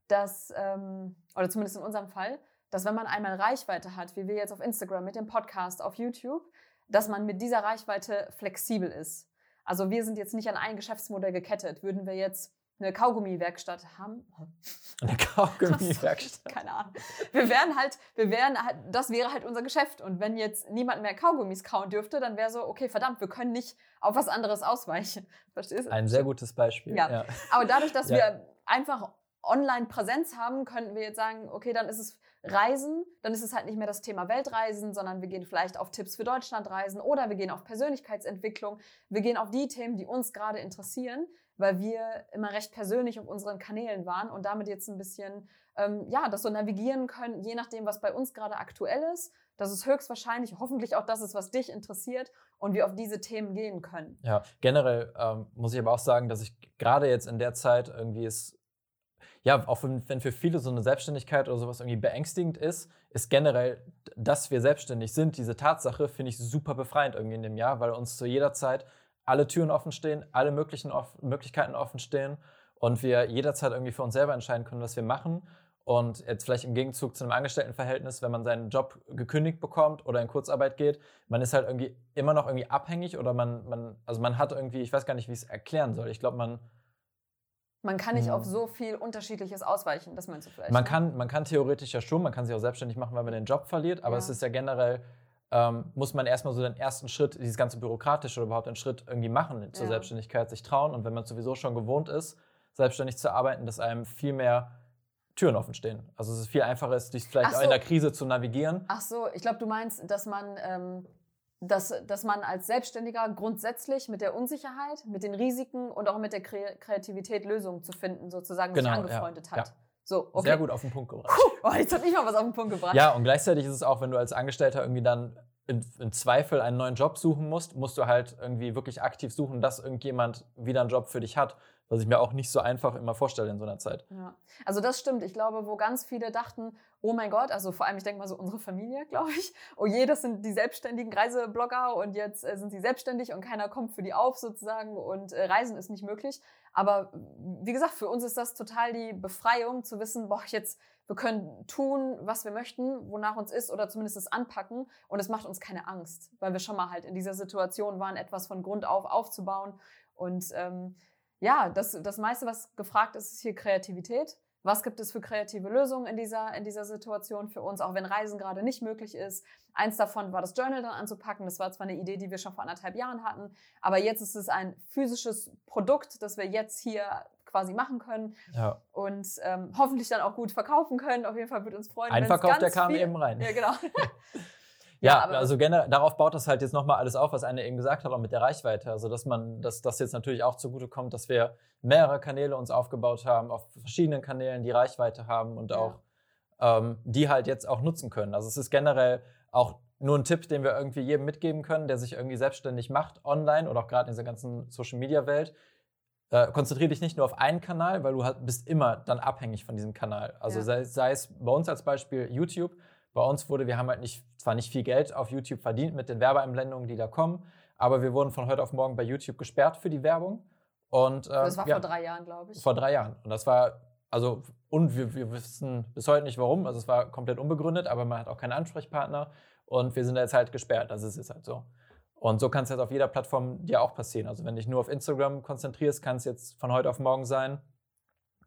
dass, ähm, oder zumindest in unserem Fall, dass wenn man einmal Reichweite hat, wie wir jetzt auf Instagram mit dem Podcast, auf YouTube, dass man mit dieser Reichweite flexibel ist. Also wir sind jetzt nicht an ein Geschäftsmodell gekettet. Würden wir jetzt eine Kaugummi-Werkstatt haben. [laughs] Eine Kaugummi-Werkstatt. [laughs] Keine Ahnung. Wir wären halt, wir wären halt, das wäre halt unser Geschäft. Und wenn jetzt niemand mehr Kaugummis kauen dürfte, dann wäre so, okay, verdammt, wir können nicht auf was anderes ausweichen. [laughs] Verstehst du? Ein sehr gutes Beispiel. Ja. ja. Aber dadurch, dass Ja. wir einfach Online-Präsenz haben, könnten wir jetzt sagen, okay, dann ist es Reisen, dann ist es halt nicht mehr das Thema Weltreisen, sondern wir gehen vielleicht auf Tipps für Deutschlandreisen oder wir gehen auf Persönlichkeitsentwicklung. Wir gehen auf die Themen, die uns gerade interessieren, weil wir immer recht persönlich auf unseren Kanälen waren und damit jetzt ein bisschen, ähm, ja, das so navigieren können, je nachdem, was bei uns gerade aktuell ist. Das ist höchstwahrscheinlich, hoffentlich auch das ist, was dich interessiert und wir auf diese Themen gehen können. Ja, generell ähm, muss ich aber auch sagen, dass ich gerade jetzt in der Zeit irgendwie es, ja, auch wenn, wenn für viele so eine Selbstständigkeit oder sowas irgendwie beängstigend ist, ist generell, dass wir selbstständig sind, diese Tatsache finde ich super befreiend irgendwie in dem Jahr, weil uns zu jeder Zeit alle Türen offen stehen, alle möglichen off Möglichkeiten offen stehen und wir jederzeit irgendwie für uns selber entscheiden können, was wir machen. Und jetzt vielleicht im Gegenzug zu einem Angestelltenverhältnis, wenn man seinen Job gekündigt bekommt oder in Kurzarbeit geht, man ist halt irgendwie immer noch irgendwie abhängig oder man, man also man hat irgendwie, ich weiß gar nicht, wie ich es erklären soll. Ich glaube, man, Man kann nicht Hm. auf so viel Unterschiedliches ausweichen, das meinst du vielleicht. man, ne? kann, man kann theoretisch ja schon, man kann sich auch selbstständig machen, weil man den Job verliert, aber Ja. es ist ja generell, ähm, muss man erstmal so den ersten Schritt, dieses ganze Bürokratische oder überhaupt einen Schritt irgendwie machen zur Ja. Selbstständigkeit, sich trauen. Und wenn man sowieso schon gewohnt ist, selbstständig zu arbeiten, dass einem viel mehr Türen offen stehen. Also es ist viel einfacher, ist, dich vielleicht Ach auch so. in der Krise zu navigieren. Ach so, ich glaube, du meinst, dass man, ähm, dass, dass man als Selbstständiger grundsätzlich mit der Unsicherheit, mit den Risiken und auch mit der Kre Kreativität Lösungen zu finden, sozusagen Genau, sich ja, angefreundet ja. hat. So, okay. Sehr gut auf den Punkt gebracht. Oh, jetzt habe ich mal was auf den Punkt gebracht. Ja, und gleichzeitig ist es auch, wenn du als Angestellter irgendwie dann in, in Zweifel einen neuen Job suchen musst, musst du halt irgendwie wirklich aktiv suchen, dass irgendjemand wieder einen Job für dich hat. Was ich mir auch nicht so einfach immer vorstelle in so einer Zeit. Ja. Also das stimmt. Ich glaube, wo ganz viele dachten, oh mein Gott, also vor allem, ich denke mal so unsere Familie, glaube ich, oh je, das sind die selbstständigen Reiseblogger und jetzt äh, sind sie selbstständig und keiner kommt für die auf sozusagen und äh, Reisen ist nicht möglich. Aber wie gesagt, für uns ist das total die Befreiung zu wissen, boah, jetzt, wir können tun, was wir möchten, wonach uns ist oder zumindest es anpacken und es macht uns keine Angst, weil wir schon mal halt in dieser Situation waren, etwas von Grund auf aufzubauen und ähm, ja, das, das meiste, was gefragt ist, ist hier Kreativität. Was gibt es für kreative Lösungen in dieser, in dieser Situation für uns, auch wenn Reisen gerade nicht möglich ist? Eins davon war das Journal dann anzupacken. Das war zwar eine Idee, die wir schon vor anderthalb Jahren hatten, aber jetzt ist es ein physisches Produkt, das wir jetzt hier quasi machen können Ja. und ähm, hoffentlich dann auch gut verkaufen können. Auf jeden Fall würde uns freuen. Ein Verkauf, der kam viel- eben rein. Ja, genau. [laughs] Ja, aber- also generell, darauf baut das halt jetzt nochmal alles auf, was Anne eben gesagt hat, auch mit der Reichweite. Also, dass man, dass das jetzt natürlich auch zugute kommt, dass wir mehrere Kanäle uns aufgebaut haben, auf verschiedenen Kanälen, die Reichweite haben und auch ähm, die halt jetzt auch nutzen können. Also, es ist generell auch nur ein Tipp, den wir irgendwie jedem mitgeben können, der sich irgendwie selbstständig macht, online oder auch gerade in dieser ganzen Social-Media-Welt. Äh, konzentriere dich nicht nur auf einen Kanal, weil du halt bist immer dann abhängig von diesem Kanal. Also Ja. sei, sei es bei uns als Beispiel YouTube. Bei uns wurde, wir haben halt nicht, zwar nicht viel Geld auf YouTube verdient mit den Werbeeinblendungen, die da kommen, aber wir wurden von heute auf morgen bei YouTube gesperrt für die Werbung. Und, ähm, Das war ja, vor drei Jahren, glaube ich. Vor drei Jahren. Und das war, also, und wir, wir wissen bis heute nicht warum. Also, es war komplett unbegründet, aber man hat auch keinen Ansprechpartner. Und wir sind da jetzt halt gesperrt. Das ist jetzt halt so. Und so kann es jetzt auf jeder Plattform dir auch passieren. Also, wenn du dich nur auf Instagram konzentrierst, kann es jetzt von heute auf morgen sein,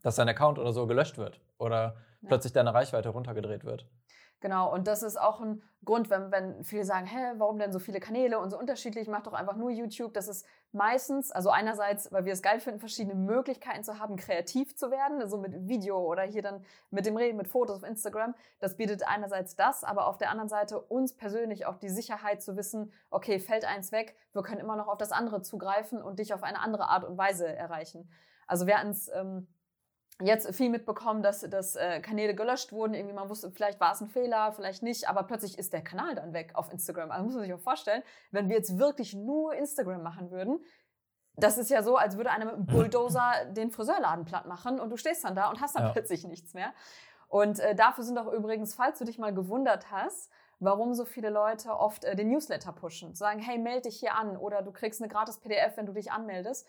dass dein Account oder so gelöscht wird oder Ja. plötzlich deine Reichweite runtergedreht wird. Genau, und das ist auch ein Grund, wenn, wenn viele sagen, hä, warum denn so viele Kanäle und so unterschiedlich, mach doch einfach nur YouTube. Das ist meistens, also einerseits, weil wir es geil finden, verschiedene Möglichkeiten zu haben, kreativ zu werden, so mit Video oder hier dann mit dem Reden, mit Fotos auf Instagram. Das bietet einerseits das, aber auf der anderen Seite uns persönlich auch die Sicherheit zu wissen, okay, fällt eins weg, wir können immer noch auf das andere zugreifen und dich auf eine andere Art und Weise erreichen. Also wir hatten es ähm, jetzt viel mitbekommen, dass, dass äh, Kanäle gelöscht wurden. Irgendwie man wusste, vielleicht war es ein Fehler, vielleicht nicht, aber plötzlich ist der Kanal dann weg auf Instagram. Also muss man sich auch vorstellen, wenn wir jetzt wirklich nur Instagram machen würden, das ist ja so, als würde einer mit einem Bulldozer [laughs] den Friseurladen platt machen und du stehst dann da und hast dann Ja. plötzlich nichts mehr. Und äh, dafür sind auch übrigens, falls du dich mal gewundert hast, warum so viele Leute oft äh, den Newsletter pushen. Sagen, hey, melde dich hier an oder du kriegst eine gratis PDF, wenn du dich anmeldest.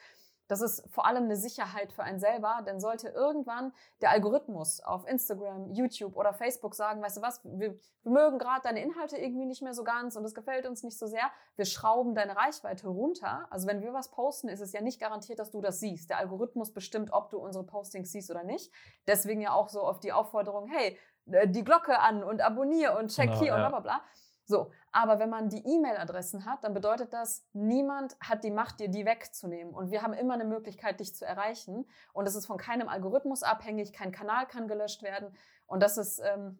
Das ist vor allem eine Sicherheit für einen selber, denn sollte irgendwann der Algorithmus auf Instagram, YouTube oder Facebook sagen, weißt du was, wir, wir mögen gerade deine Inhalte irgendwie nicht mehr so ganz und es gefällt uns nicht so sehr, wir schrauben deine Reichweite runter. Also wenn wir was posten, ist es ja nicht garantiert, dass du das siehst. Der Algorithmus bestimmt, ob du unsere Postings siehst oder nicht. Deswegen ja auch so auf die Aufforderung, hey, äh, die Glocke an und abonniere und check Genau, hier und ja. bla bla bla. So, aber wenn man die E-Mail-Adressen hat, dann bedeutet das, niemand hat die Macht, dir die wegzunehmen. Und wir haben immer eine Möglichkeit, dich zu erreichen. Und es ist von keinem Algorithmus abhängig, kein Kanal kann gelöscht werden. Und das ist ähm,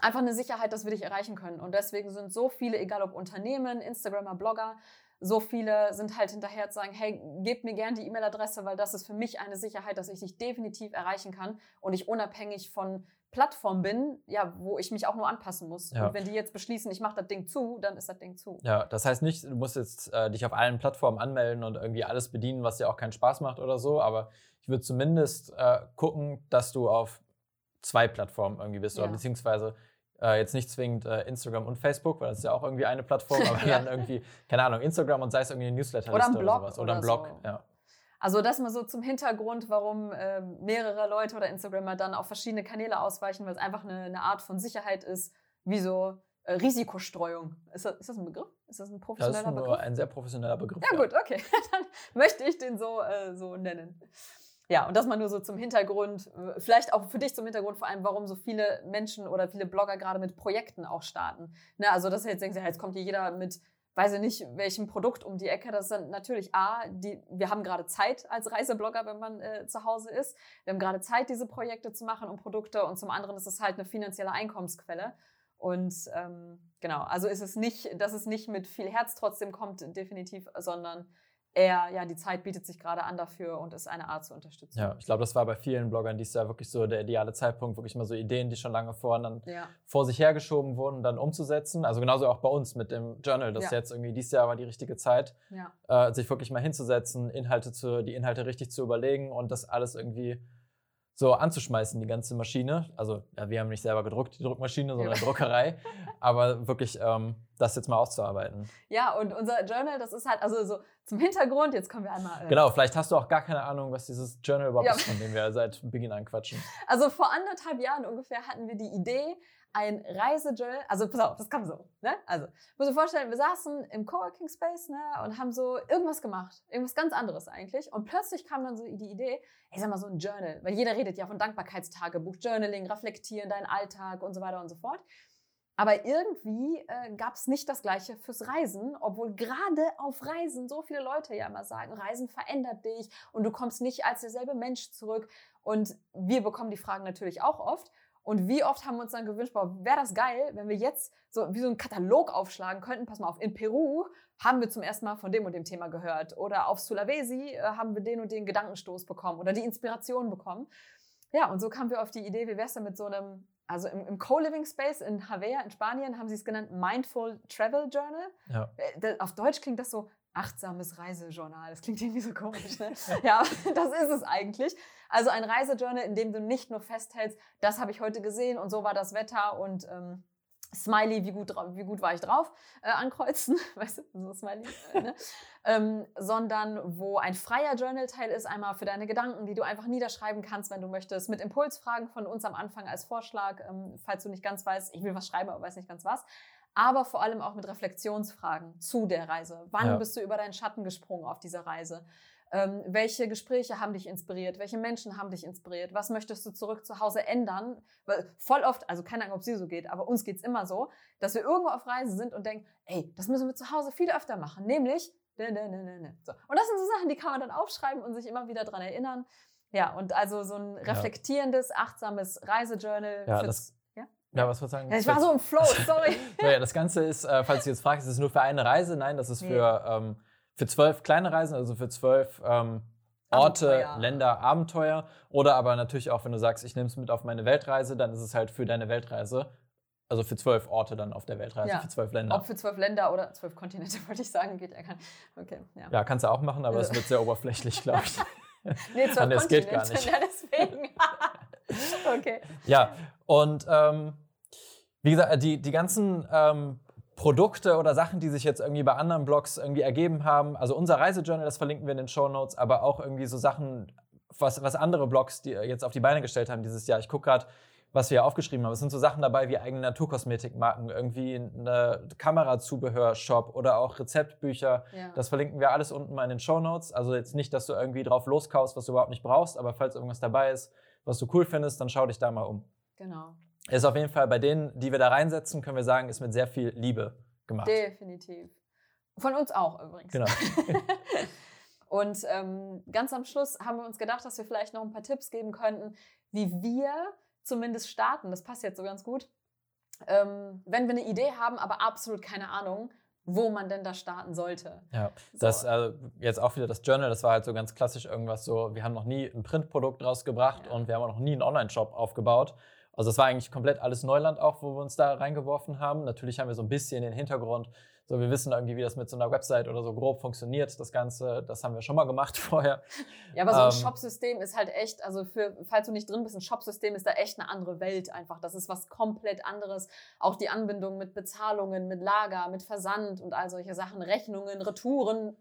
einfach eine Sicherheit, dass wir dich erreichen können. Und deswegen sind so viele, egal ob Unternehmen, Instagrammer, Blogger, so viele sind halt hinterher zu sagen, hey, gebt mir gerne die E-Mail-Adresse, weil das ist für mich eine Sicherheit, dass ich dich definitiv erreichen kann und ich unabhängig von Plattform bin, ja, wo ich mich auch nur anpassen muss. Ja. Und wenn die jetzt beschließen, ich mache das Ding zu, dann ist das Ding zu. Ja, das heißt nicht, du musst jetzt äh, dich auf allen Plattformen anmelden und irgendwie alles bedienen, was dir auch keinen Spaß macht oder so, aber ich würde zumindest äh, gucken, dass du auf zwei Plattformen irgendwie bist oder Ja. beziehungsweise äh, jetzt nicht zwingend äh, Instagram und Facebook, weil das ist ja auch irgendwie eine Plattform, [laughs] aber Ja. dann irgendwie, keine Ahnung, Instagram und sei es irgendwie eine Newsletter Oder ein Blog sowas. Oder ein oder Blog, so. ja. Also das mal so zum Hintergrund, warum ähm, mehrere Leute oder Instagrammer dann auf verschiedene Kanäle ausweichen, weil es einfach eine, eine Art von Sicherheit ist, wie so äh, Risikostreuung. Ist das, ist das ein Begriff? Ist das ein Das professioneller ist nur Begriff? ein sehr professioneller Begriff. Ja, gut, okay. [laughs] Dann möchte ich den so, äh, so nennen. Ja, und das mal nur so zum Hintergrund, äh, vielleicht auch für dich zum Hintergrund, vor allem, warum so viele Menschen oder viele Blogger gerade mit Projekten auch starten. Ne, also, dass jetzt denken, ja, jetzt kommt hier jeder mit, weiß ich nicht, welchem Produkt um die Ecke. Das sind natürlich A, die, wir haben gerade Zeit als Reiseblogger, wenn man äh, zu Hause ist. Wir haben gerade Zeit, diese Projekte zu machen und Produkte. Und zum anderen ist es halt eine finanzielle Einkommensquelle. Und ähm, genau, also ist es nicht, dass es nicht mit viel Herz trotzdem kommt, definitiv, sondern eher, ja, die Zeit bietet sich gerade an dafür und ist eine Art zu unterstützen. Ja, ich glaube, das war bei vielen Bloggern dies Jahr wirklich so der ideale Zeitpunkt, wirklich mal so Ideen, die schon lange vor, dann Ja. vor sich hergeschoben wurden, dann umzusetzen. Also genauso auch bei uns mit dem Journal, das Ja. jetzt irgendwie dieses Jahr war die richtige Zeit, Ja. äh, sich wirklich mal hinzusetzen, Inhalte zu, die Inhalte richtig zu überlegen und das alles irgendwie so anzuschmeißen, die ganze Maschine. Also ja, wir haben nicht selber gedruckt, die Druckmaschine, sondern Ja. Druckerei. [laughs] Aber wirklich ähm, das jetzt mal auszuarbeiten. Ja, und unser Journal, das ist halt, also so zum Hintergrund, jetzt kommen wir einmal. äh, Genau, vielleicht hast du auch gar keine Ahnung, was dieses Journal überhaupt Ja. ist, von dem wir seit Beginn an quatschen. Also vor anderthalb Jahren ungefähr hatten wir die Idee, ein Reisejournal, also pass auf, das kam so, ne? Also, muss dir vorstellen, wir saßen im Coworking Space, ne, und haben so irgendwas gemacht, irgendwas ganz anderes eigentlich. Und plötzlich kam dann so die Idee, ich sag mal so ein Journal, weil jeder redet ja von Dankbarkeitstagebuch, Journaling, reflektieren, deinen Alltag und so weiter und so fort. Aber irgendwie äh, gab es nicht das Gleiche fürs Reisen, obwohl gerade auf Reisen so viele Leute ja immer sagen, Reisen verändert dich und du kommst nicht als derselbe Mensch zurück. Und wir bekommen die Fragen natürlich auch oft. Und wie oft haben wir uns dann gewünscht, wäre das geil, wenn wir jetzt so wie so einen Katalog aufschlagen könnten. Pass mal auf, in Peru haben wir zum ersten Mal von dem und dem Thema gehört. Oder auf Sulawesi äh, haben wir den und den Gedankenstoß bekommen oder die Inspiration bekommen. Ja, und so kamen wir auf die Idee, wie wäre es denn mit so einem, also im, im Co-Living Space in Havea in Spanien haben sie es genannt Mindful Travel Journal. Ja. Äh, Auf Deutsch klingt das so achtsames Reisejournal. Das klingt irgendwie so komisch, ne? ja, [laughs] das ist es eigentlich. Also ein Reisejournal, in dem du nicht nur festhältst, das habe ich heute gesehen und so war das Wetter und ähm, Smiley, wie gut, wie gut war ich drauf, äh, ankreuzen, [laughs] weißt du, so Smiley, äh, ne? [laughs] ähm, sondern wo ein freier Journal-Teil ist, einmal für deine Gedanken, die du einfach niederschreiben kannst, wenn du möchtest, mit Impulsfragen von uns am Anfang als Vorschlag, ähm, falls du nicht ganz weißt, ich will was schreiben, aber weiß nicht ganz was, aber vor allem auch mit Reflexionsfragen zu der Reise. Wann Ja. bist du über deinen Schatten gesprungen auf dieser Reise? Ähm, welche Gespräche haben dich inspiriert? Welche Menschen haben dich inspiriert? Was möchtest du zurück zu Hause ändern? Weil voll oft, also keine Ahnung, ob dir so geht, aber uns geht es immer so, dass wir irgendwo auf Reise sind und denken, ey, das müssen wir zu Hause viel öfter machen, nämlich ne, ne, ne, ne, ne. So. Und das sind so Sachen, die kann man dann aufschreiben und sich immer wieder dran erinnern. Ja, und also so ein reflektierendes, achtsames Reisejournal. Ja, fürs- das- ja? Ja, was würdest du sagen? Ja, ich war so im Flow, [laughs] sorry. naja, das Ganze ist, äh, falls du jetzt fragst, ist es nur für eine Reise? Nein, das ist Nee. für, ähm, für zwölf kleine Reisen, also für zwölf ähm, Orte, Abenteuer. Länder, Abenteuer. Oder aber natürlich auch, wenn du sagst, ich nehme es mit auf meine Weltreise, dann ist es halt für deine Weltreise. Also für zwölf Orte dann auf der Weltreise, Ja. für zwölf Länder. Ob für zwölf Länder oder zwölf Kontinente, [laughs] wollte ich sagen, geht ja gar nicht. Okay, ja. Ja, kannst du auch machen, aber Also- es wird sehr oberflächlich, glaube ich. [laughs] Nee, zwölf das geht gar Kontinente, nicht. Ja, deswegen. okay. Ja, und ähm, wie gesagt, die, die ganzen ähm, Produkte oder Sachen, die sich jetzt irgendwie bei anderen Blogs irgendwie ergeben haben. Also unser Reisejournal, das verlinken wir in den Show Notes, aber auch irgendwie so Sachen, was, was andere Blogs die jetzt auf die Beine gestellt haben dieses Jahr. Ich gucke gerade, was wir aufgeschrieben haben. Es sind so Sachen dabei wie eigene Naturkosmetikmarken, irgendwie eine Kamerazubehör-Shop oder auch Rezeptbücher. Ja. Das verlinken wir alles unten mal in den Show Notes. Also jetzt nicht, dass du irgendwie drauf loskaust, was du überhaupt nicht brauchst, aber falls irgendwas dabei ist, was du cool findest, dann schau dich da mal um. Genau. Ist auf jeden Fall bei denen, die wir da reinsetzen, können wir sagen, ist mit sehr viel Liebe gemacht. Definitiv. Von uns auch übrigens. Genau. [laughs] Und ähm, ganz am Schluss haben wir uns gedacht, dass wir vielleicht noch ein paar Tipps geben könnten, wie wir zumindest starten. Das passt jetzt so ganz gut. Ähm, wenn wir eine Idee haben, aber absolut keine Ahnung, wo man denn da starten sollte. Ja, das äh, jetzt auch wieder das Journal, das war halt so ganz klassisch irgendwas so, wir haben noch nie ein Printprodukt rausgebracht und wir haben auch noch nie einen Online-Shop aufgebaut. Also es war eigentlich komplett alles Neuland auch, wo wir uns da reingeworfen haben. Natürlich haben wir so ein bisschen den Hintergrund, so wir wissen irgendwie, wie das mit so einer Website oder so grob funktioniert, das Ganze, das haben wir schon mal gemacht [laughs] vorher. Ja, aber so ein Ähm, Shopsystem ist halt echt, also für, falls du nicht drin bist, ein Shopsystem ist da echt eine andere Welt einfach. Das ist was komplett anderes. Auch die Anbindung mit Bezahlungen, mit Lager, mit Versand und all solche Sachen, Rechnungen, Retouren.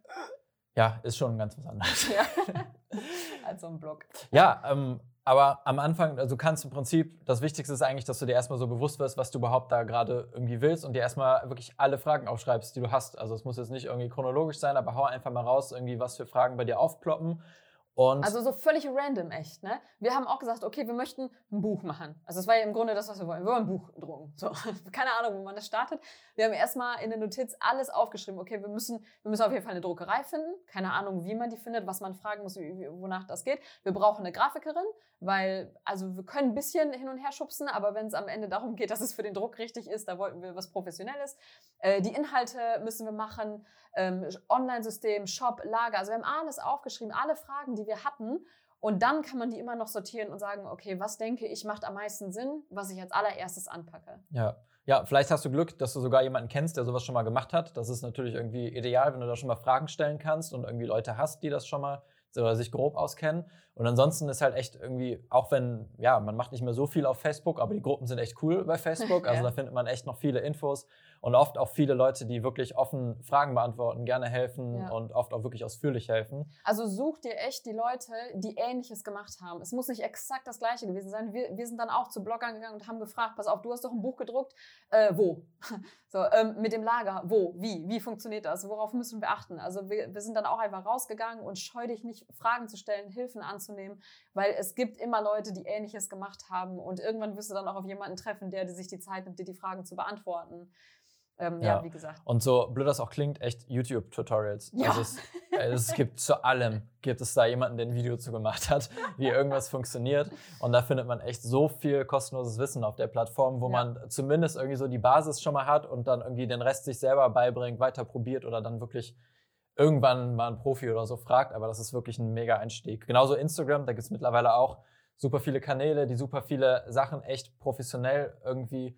Ja, ist schon ganz was anderes. [laughs] Ja. Als so ein Blog. Ja, ähm, aber am Anfang, also du kannst im Prinzip, das Wichtigste ist eigentlich, dass du dir erstmal so bewusst wirst, was du überhaupt da gerade irgendwie willst und dir erstmal wirklich alle Fragen aufschreibst, die du hast. Also es muss jetzt nicht irgendwie chronologisch sein, aber hau einfach mal raus, irgendwie was für Fragen bei dir aufploppen. Und Also so völlig random echt, ne? Wir haben auch gesagt, okay, wir möchten ein Buch machen. Also das war ja im Grunde das, was wir wollen. Wir wollen ein Buch drucken. So, [laughs] keine Ahnung, wo man das startet. Wir haben erstmal in der Notiz alles aufgeschrieben. Okay, wir müssen, wir müssen auf jeden Fall eine Druckerei finden. Keine Ahnung, wie man die findet, was man fragen muss, wonach das geht. Wir brauchen eine Grafikerin, weil, also wir können ein bisschen hin und her schubsen, aber wenn es am Ende darum geht, dass es für den Druck richtig ist, da wollten wir was Professionelles. Äh, die Inhalte müssen wir machen. Ähm, Online-System, Shop, Lager. Also wir haben alles aufgeschrieben, alle Fragen, die wir hatten. Und dann kann man die immer noch sortieren und sagen, okay, was denke ich macht am meisten Sinn, was ich als allererstes anpacke. Ja. Ja, vielleicht hast du Glück, dass du sogar jemanden kennst, der sowas schon mal gemacht hat. Das ist natürlich irgendwie ideal, wenn du da schon mal Fragen stellen kannst und irgendwie Leute hast, die das schon mal oder sich grob auskennen. Und ansonsten ist halt echt irgendwie, auch wenn, ja, man macht nicht mehr so viel auf Facebook, aber die Gruppen sind echt cool bei [laughs] Facebook. Also Ja. da findet man echt noch viele Infos und oft auch viele Leute, die wirklich offen Fragen beantworten, gerne helfen Ja. und oft auch wirklich ausführlich helfen. Also such dir echt die Leute, die Ähnliches gemacht haben. Es muss nicht exakt das Gleiche gewesen sein. Wir, wir sind dann auch zu Bloggern gegangen und haben gefragt, pass auf, du hast doch ein Buch gedruckt. Äh, wo? [laughs] So, ähm, mit dem Lager. Wo? Wie? Wie funktioniert das? Worauf müssen wir achten? Also wir, wir sind dann auch einfach rausgegangen und scheu dich nicht, Fragen zu stellen, Hilfen anzunehmen, weil es gibt immer Leute, die Ähnliches gemacht haben und irgendwann wirst du dann auch auf jemanden treffen, der sich die Zeit nimmt, dir die Fragen zu beantworten. Ähm, ja. wie gesagt. Und so blöd das auch klingt, echt YouTube-Tutorials. Ja. Also es, äh, es gibt zu allem, gibt es da jemanden, der ein Video zu gemacht hat, [laughs] wie irgendwas funktioniert. Und da findet man echt so viel kostenloses Wissen auf der Plattform, wo Ja. man zumindest irgendwie so die Basis schon mal hat und dann irgendwie den Rest sich selber beibringt, weiter probiert oder dann wirklich irgendwann mal einen Profi oder so fragt. Aber das ist wirklich ein mega Einstieg. Genauso Instagram, da gibt es mittlerweile auch super viele Kanäle, die super viele Sachen echt professionell irgendwie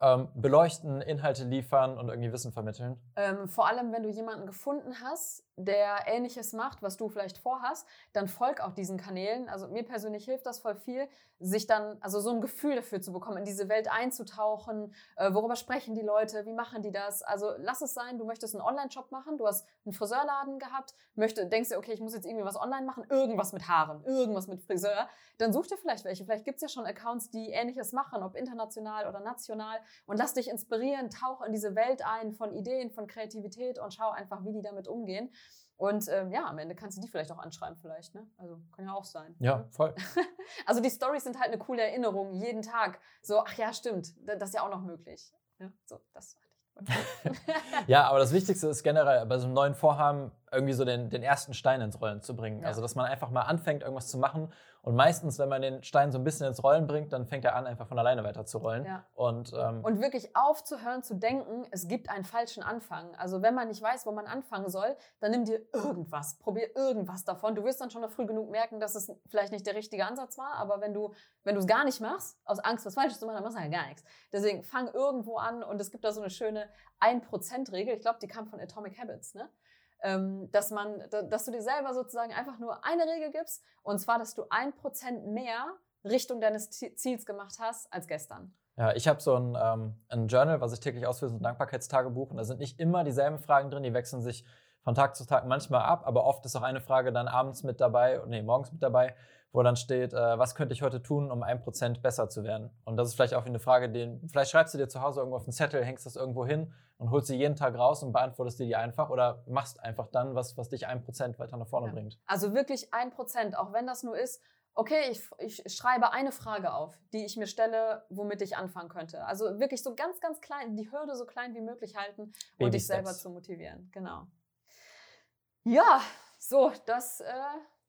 ähm, beleuchten, Inhalte liefern und irgendwie Wissen vermitteln. Ähm, vor allem, wenn du jemanden gefunden hast, der Ähnliches macht, was du vielleicht vorhast, dann folg auch diesen Kanälen. Also mir persönlich hilft das voll viel, sich dann, also so ein Gefühl dafür zu bekommen, in diese Welt einzutauchen. Äh, worüber sprechen die Leute? Wie machen die das? Also lass es sein, du möchtest einen Online-Shop machen, du hast einen Friseurladen gehabt, möchte, denkst dir, okay, ich muss jetzt irgendwie was online machen, irgendwas mit Haaren, irgendwas mit Friseur. Dann such dir vielleicht welche. Vielleicht gibt es ja schon Accounts, die Ähnliches machen, ob international oder national. Und lass dich inspirieren, tauch in diese Welt ein von Ideen, von Kreativität und schau einfach, wie die damit umgehen. Und ähm, ja, am Ende kannst du die vielleicht auch anschreiben, vielleicht. Ne? Also kann ja auch sein. Ja, voll. [laughs] Also die Stories sind halt eine coole Erinnerung, jeden Tag. So, ach ja, stimmt, da- das ist ja auch noch möglich. Ja, so, das [laughs] Ja, aber das Wichtigste ist generell bei so einem neuen Vorhaben irgendwie so den, den ersten Stein ins Rollen zu bringen. Ja. Also, dass man einfach mal anfängt, irgendwas zu machen. Und meistens, wenn man den Stein so ein bisschen ins Rollen bringt, dann fängt er an, einfach von alleine weiter zu rollen. Ja. Und, ähm, Und wirklich aufzuhören zu denken, es gibt einen falschen Anfang. Also wenn man nicht weiß, wo man anfangen soll, dann nimm dir irgendwas, probier irgendwas davon. Du wirst dann schon noch früh genug merken, dass es vielleicht nicht der richtige Ansatz war, aber wenn du wenn du es gar nicht machst, aus Angst, was Falsches zu machen, dann machst du ja gar nichts. Deswegen fang irgendwo an und es gibt da so eine schöne 1%-Regel, ich glaube, die kam von Atomic Habits, ne? Ähm, dass man, da- dass du dir selber sozusagen einfach nur eine Regel gibst und zwar, dass du 1% mehr Richtung deines Zi- Ziels gemacht hast als gestern. Ja, ich habe so ein, ähm, ein Journal, was ich täglich ausführe, so ein Dankbarkeitstagebuch. Und da sind nicht immer dieselben Fragen drin, die wechseln sich von Tag zu Tag manchmal ab, aber oft ist auch eine Frage dann abends mit dabei, nee, morgens mit dabei, wo dann steht, äh, was könnte ich heute tun, um ein Prozent besser zu werden? Und das ist vielleicht auch eine Frage, den, vielleicht schreibst du dir zu Hause irgendwo auf einen Zettel, hängst das irgendwo hin und holst sie jeden Tag raus und beantwortest dir die einfach oder machst einfach dann was, was dich ein Prozent weiter nach vorne Ja. bringt. Also wirklich ein Prozent, auch wenn das nur ist, okay, ich, ich schreibe eine Frage auf, die ich mir stelle, womit ich anfangen könnte. Also wirklich so ganz, ganz klein, die Hürde so klein wie möglich halten und Baby dich selber zu motivieren. Genau. Ja, so, das, äh,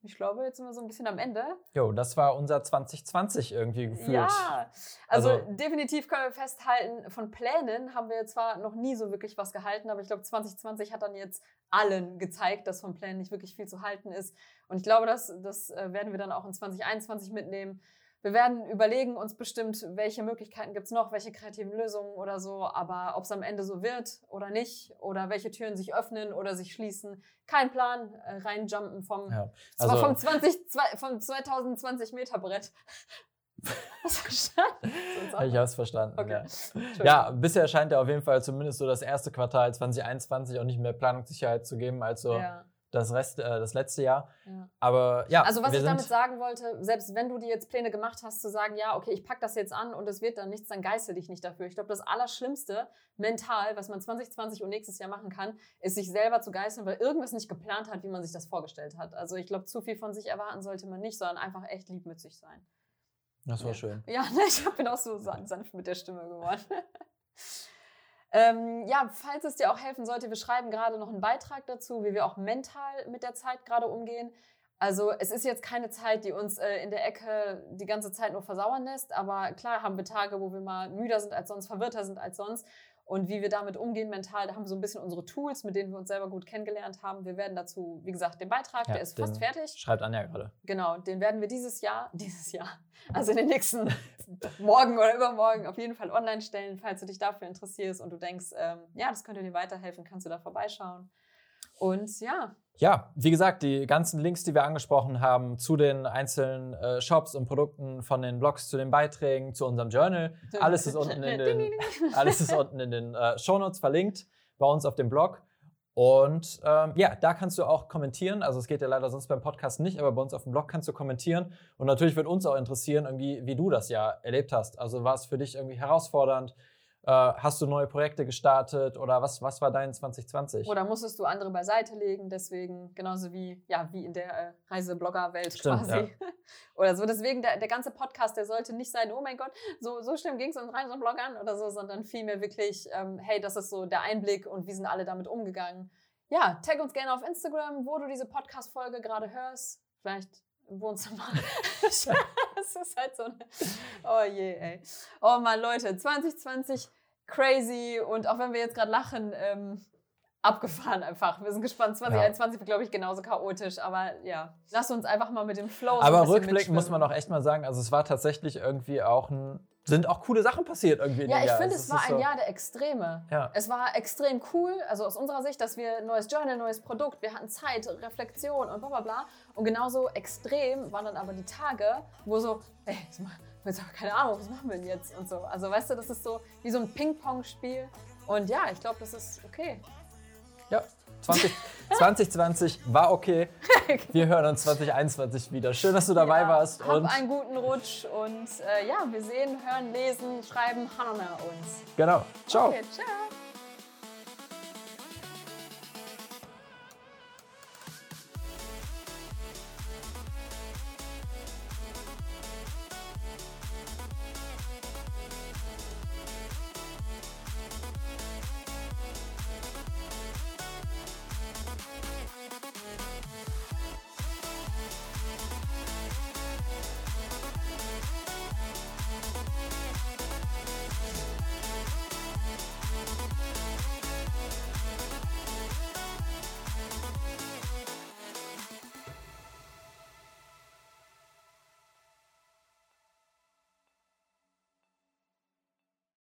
ich glaube, jetzt sind wir so ein bisschen am Ende. Jo, das war unser 2020 irgendwie gefühlt. Ja, also, Also- definitiv können wir festhalten, von Plänen haben wir zwar noch nie so wirklich was gehalten, aber ich glaube, 2020 hat dann jetzt allen gezeigt, dass von Plänen nicht wirklich viel zu halten ist. Und ich glaube, das, das äh, werden wir dann auch in 2021 mitnehmen. Wir werden überlegen uns bestimmt, welche Möglichkeiten gibt es noch, welche kreativen Lösungen oder so, aber ob es am Ende so wird oder nicht oder welche Türen sich öffnen oder sich schließen, kein Plan, äh, reinjumpen vom, Ja, also- vom, 20, zwei- vom 2020 Meter Brett. Hast du verstanden? [laughs] Ich habe es verstanden. Okay. Ja. Ja, bisher scheint ja auf jeden Fall zumindest so das erste Quartal 2021 auch nicht mehr Planungssicherheit zu geben als so Ja. Das, Rest, äh, das letzte Jahr. Ja. Aber ja, also was ich damit sagen wollte, selbst wenn du dir jetzt Pläne gemacht hast, zu sagen, ja, okay, ich packe das jetzt an und es wird dann nichts, dann geißel dich nicht dafür. Ich glaube, das Allerschlimmste mental, was man 2020 und nächstes Jahr machen kann, ist sich selber zu geißeln, weil irgendwas nicht geplant hat, wie man sich das vorgestellt hat. Also ich glaube, zu viel von sich erwarten sollte man nicht, sondern einfach echt lieb mit sich sein. das war schön. Ja, [laughs] ne, ich bin auch so san- sanft mit der Stimme geworden. [laughs] ähm, ja, falls es dir auch helfen sollte, wir schreiben gerade noch einen Beitrag dazu, wie wir auch mental mit der Zeit gerade umgehen. Also es ist jetzt keine Zeit, die uns äh, in der Ecke die ganze Zeit nur versauern lässt, aber klar haben wir Tage, wo wir mal müder sind als sonst, verwirrter sind als sonst. Und wie wir damit umgehen mental, da haben wir so ein bisschen unsere Tools, mit denen wir uns selber gut kennengelernt haben. Wir werden dazu, wie gesagt, den Beitrag, Ja, der ist fast fertig. Schreibt Anja gerade. Genau, den werden wir dieses Jahr, [laughs] dieses Jahr, also in den nächsten [laughs] morgen oder übermorgen auf jeden Fall online stellen, falls du dich dafür interessierst und du denkst, ähm, ja, das könnte dir weiterhelfen, kannst du da vorbeischauen. Und ja, Ja, wie gesagt, die ganzen Links, die wir angesprochen haben, zu den einzelnen äh, Shops und Produkten, von den Blogs zu den Beiträgen, zu unserem Journal, [laughs] alles ist unten in den, [laughs] alles ist unten in den äh, Shownotes verlinkt bei uns auf dem Blog. Und ähm, ja, da kannst du auch kommentieren. Also es geht ja leider sonst beim Podcast nicht, aber bei uns auf dem Blog kannst du kommentieren. Und natürlich wird uns auch interessieren, irgendwie, wie du das Jahr erlebt hast. Also war es für dich irgendwie herausfordernd? Äh, hast du neue Projekte gestartet oder was, was war dein 2020? oder musstest du andere beiseite legen, deswegen genauso wie, ja, wie in der äh, Reiseblogger-Welt quasi. ja. [laughs] Oder so, deswegen der, der ganze Podcast, der sollte nicht sein, oh mein Gott, so, so schlimm ging es uns Reisebloggern oder so, sondern vielmehr wirklich, ähm, hey, das ist so der Einblick und wie sind alle damit umgegangen. Ja, tag uns gerne auf Instagram, wo du diese Podcast-Folge gerade hörst. Vielleicht im Wohnzimmer. [laughs] [laughs] das ist halt so eine. [laughs] Oh je, ey. Oh Mann, Leute, 2020 crazy und auch wenn wir jetzt gerade lachen, ähm, abgefahren einfach. Wir sind gespannt. 2021 wird, glaube ich, genauso chaotisch, aber ja, lass uns einfach mal mit dem Flow so Aber bisschen rückblickend muss man auch echt mal sagen, also es war tatsächlich irgendwie auch ein, sind auch coole Sachen passiert irgendwie in Ja, ich finde, Also es war ist ein so- Jahr der Extreme. Ja. Es war extrem cool, also aus unserer Sicht, dass wir ein neues Journal, neues Produkt, wir hatten Zeit, Reflexion und bla bla bla. Und genauso extrem waren dann aber die Tage, wo so, ey, keine Ahnung, was machen wir denn jetzt und so. Also weißt du, das ist so wie so ein Ping-Pong-Spiel. Und ja, ich glaube, das ist okay. Ja, 20, 2020 [laughs] war okay. [laughs] Wir hören uns 2021 wieder. Schön, dass du dabei warst. Hab Und einen guten Rutsch und äh, ja, wir sehen, hören, lesen, schreiben, Hanona uns. genau. Ciao. Okay, ciao.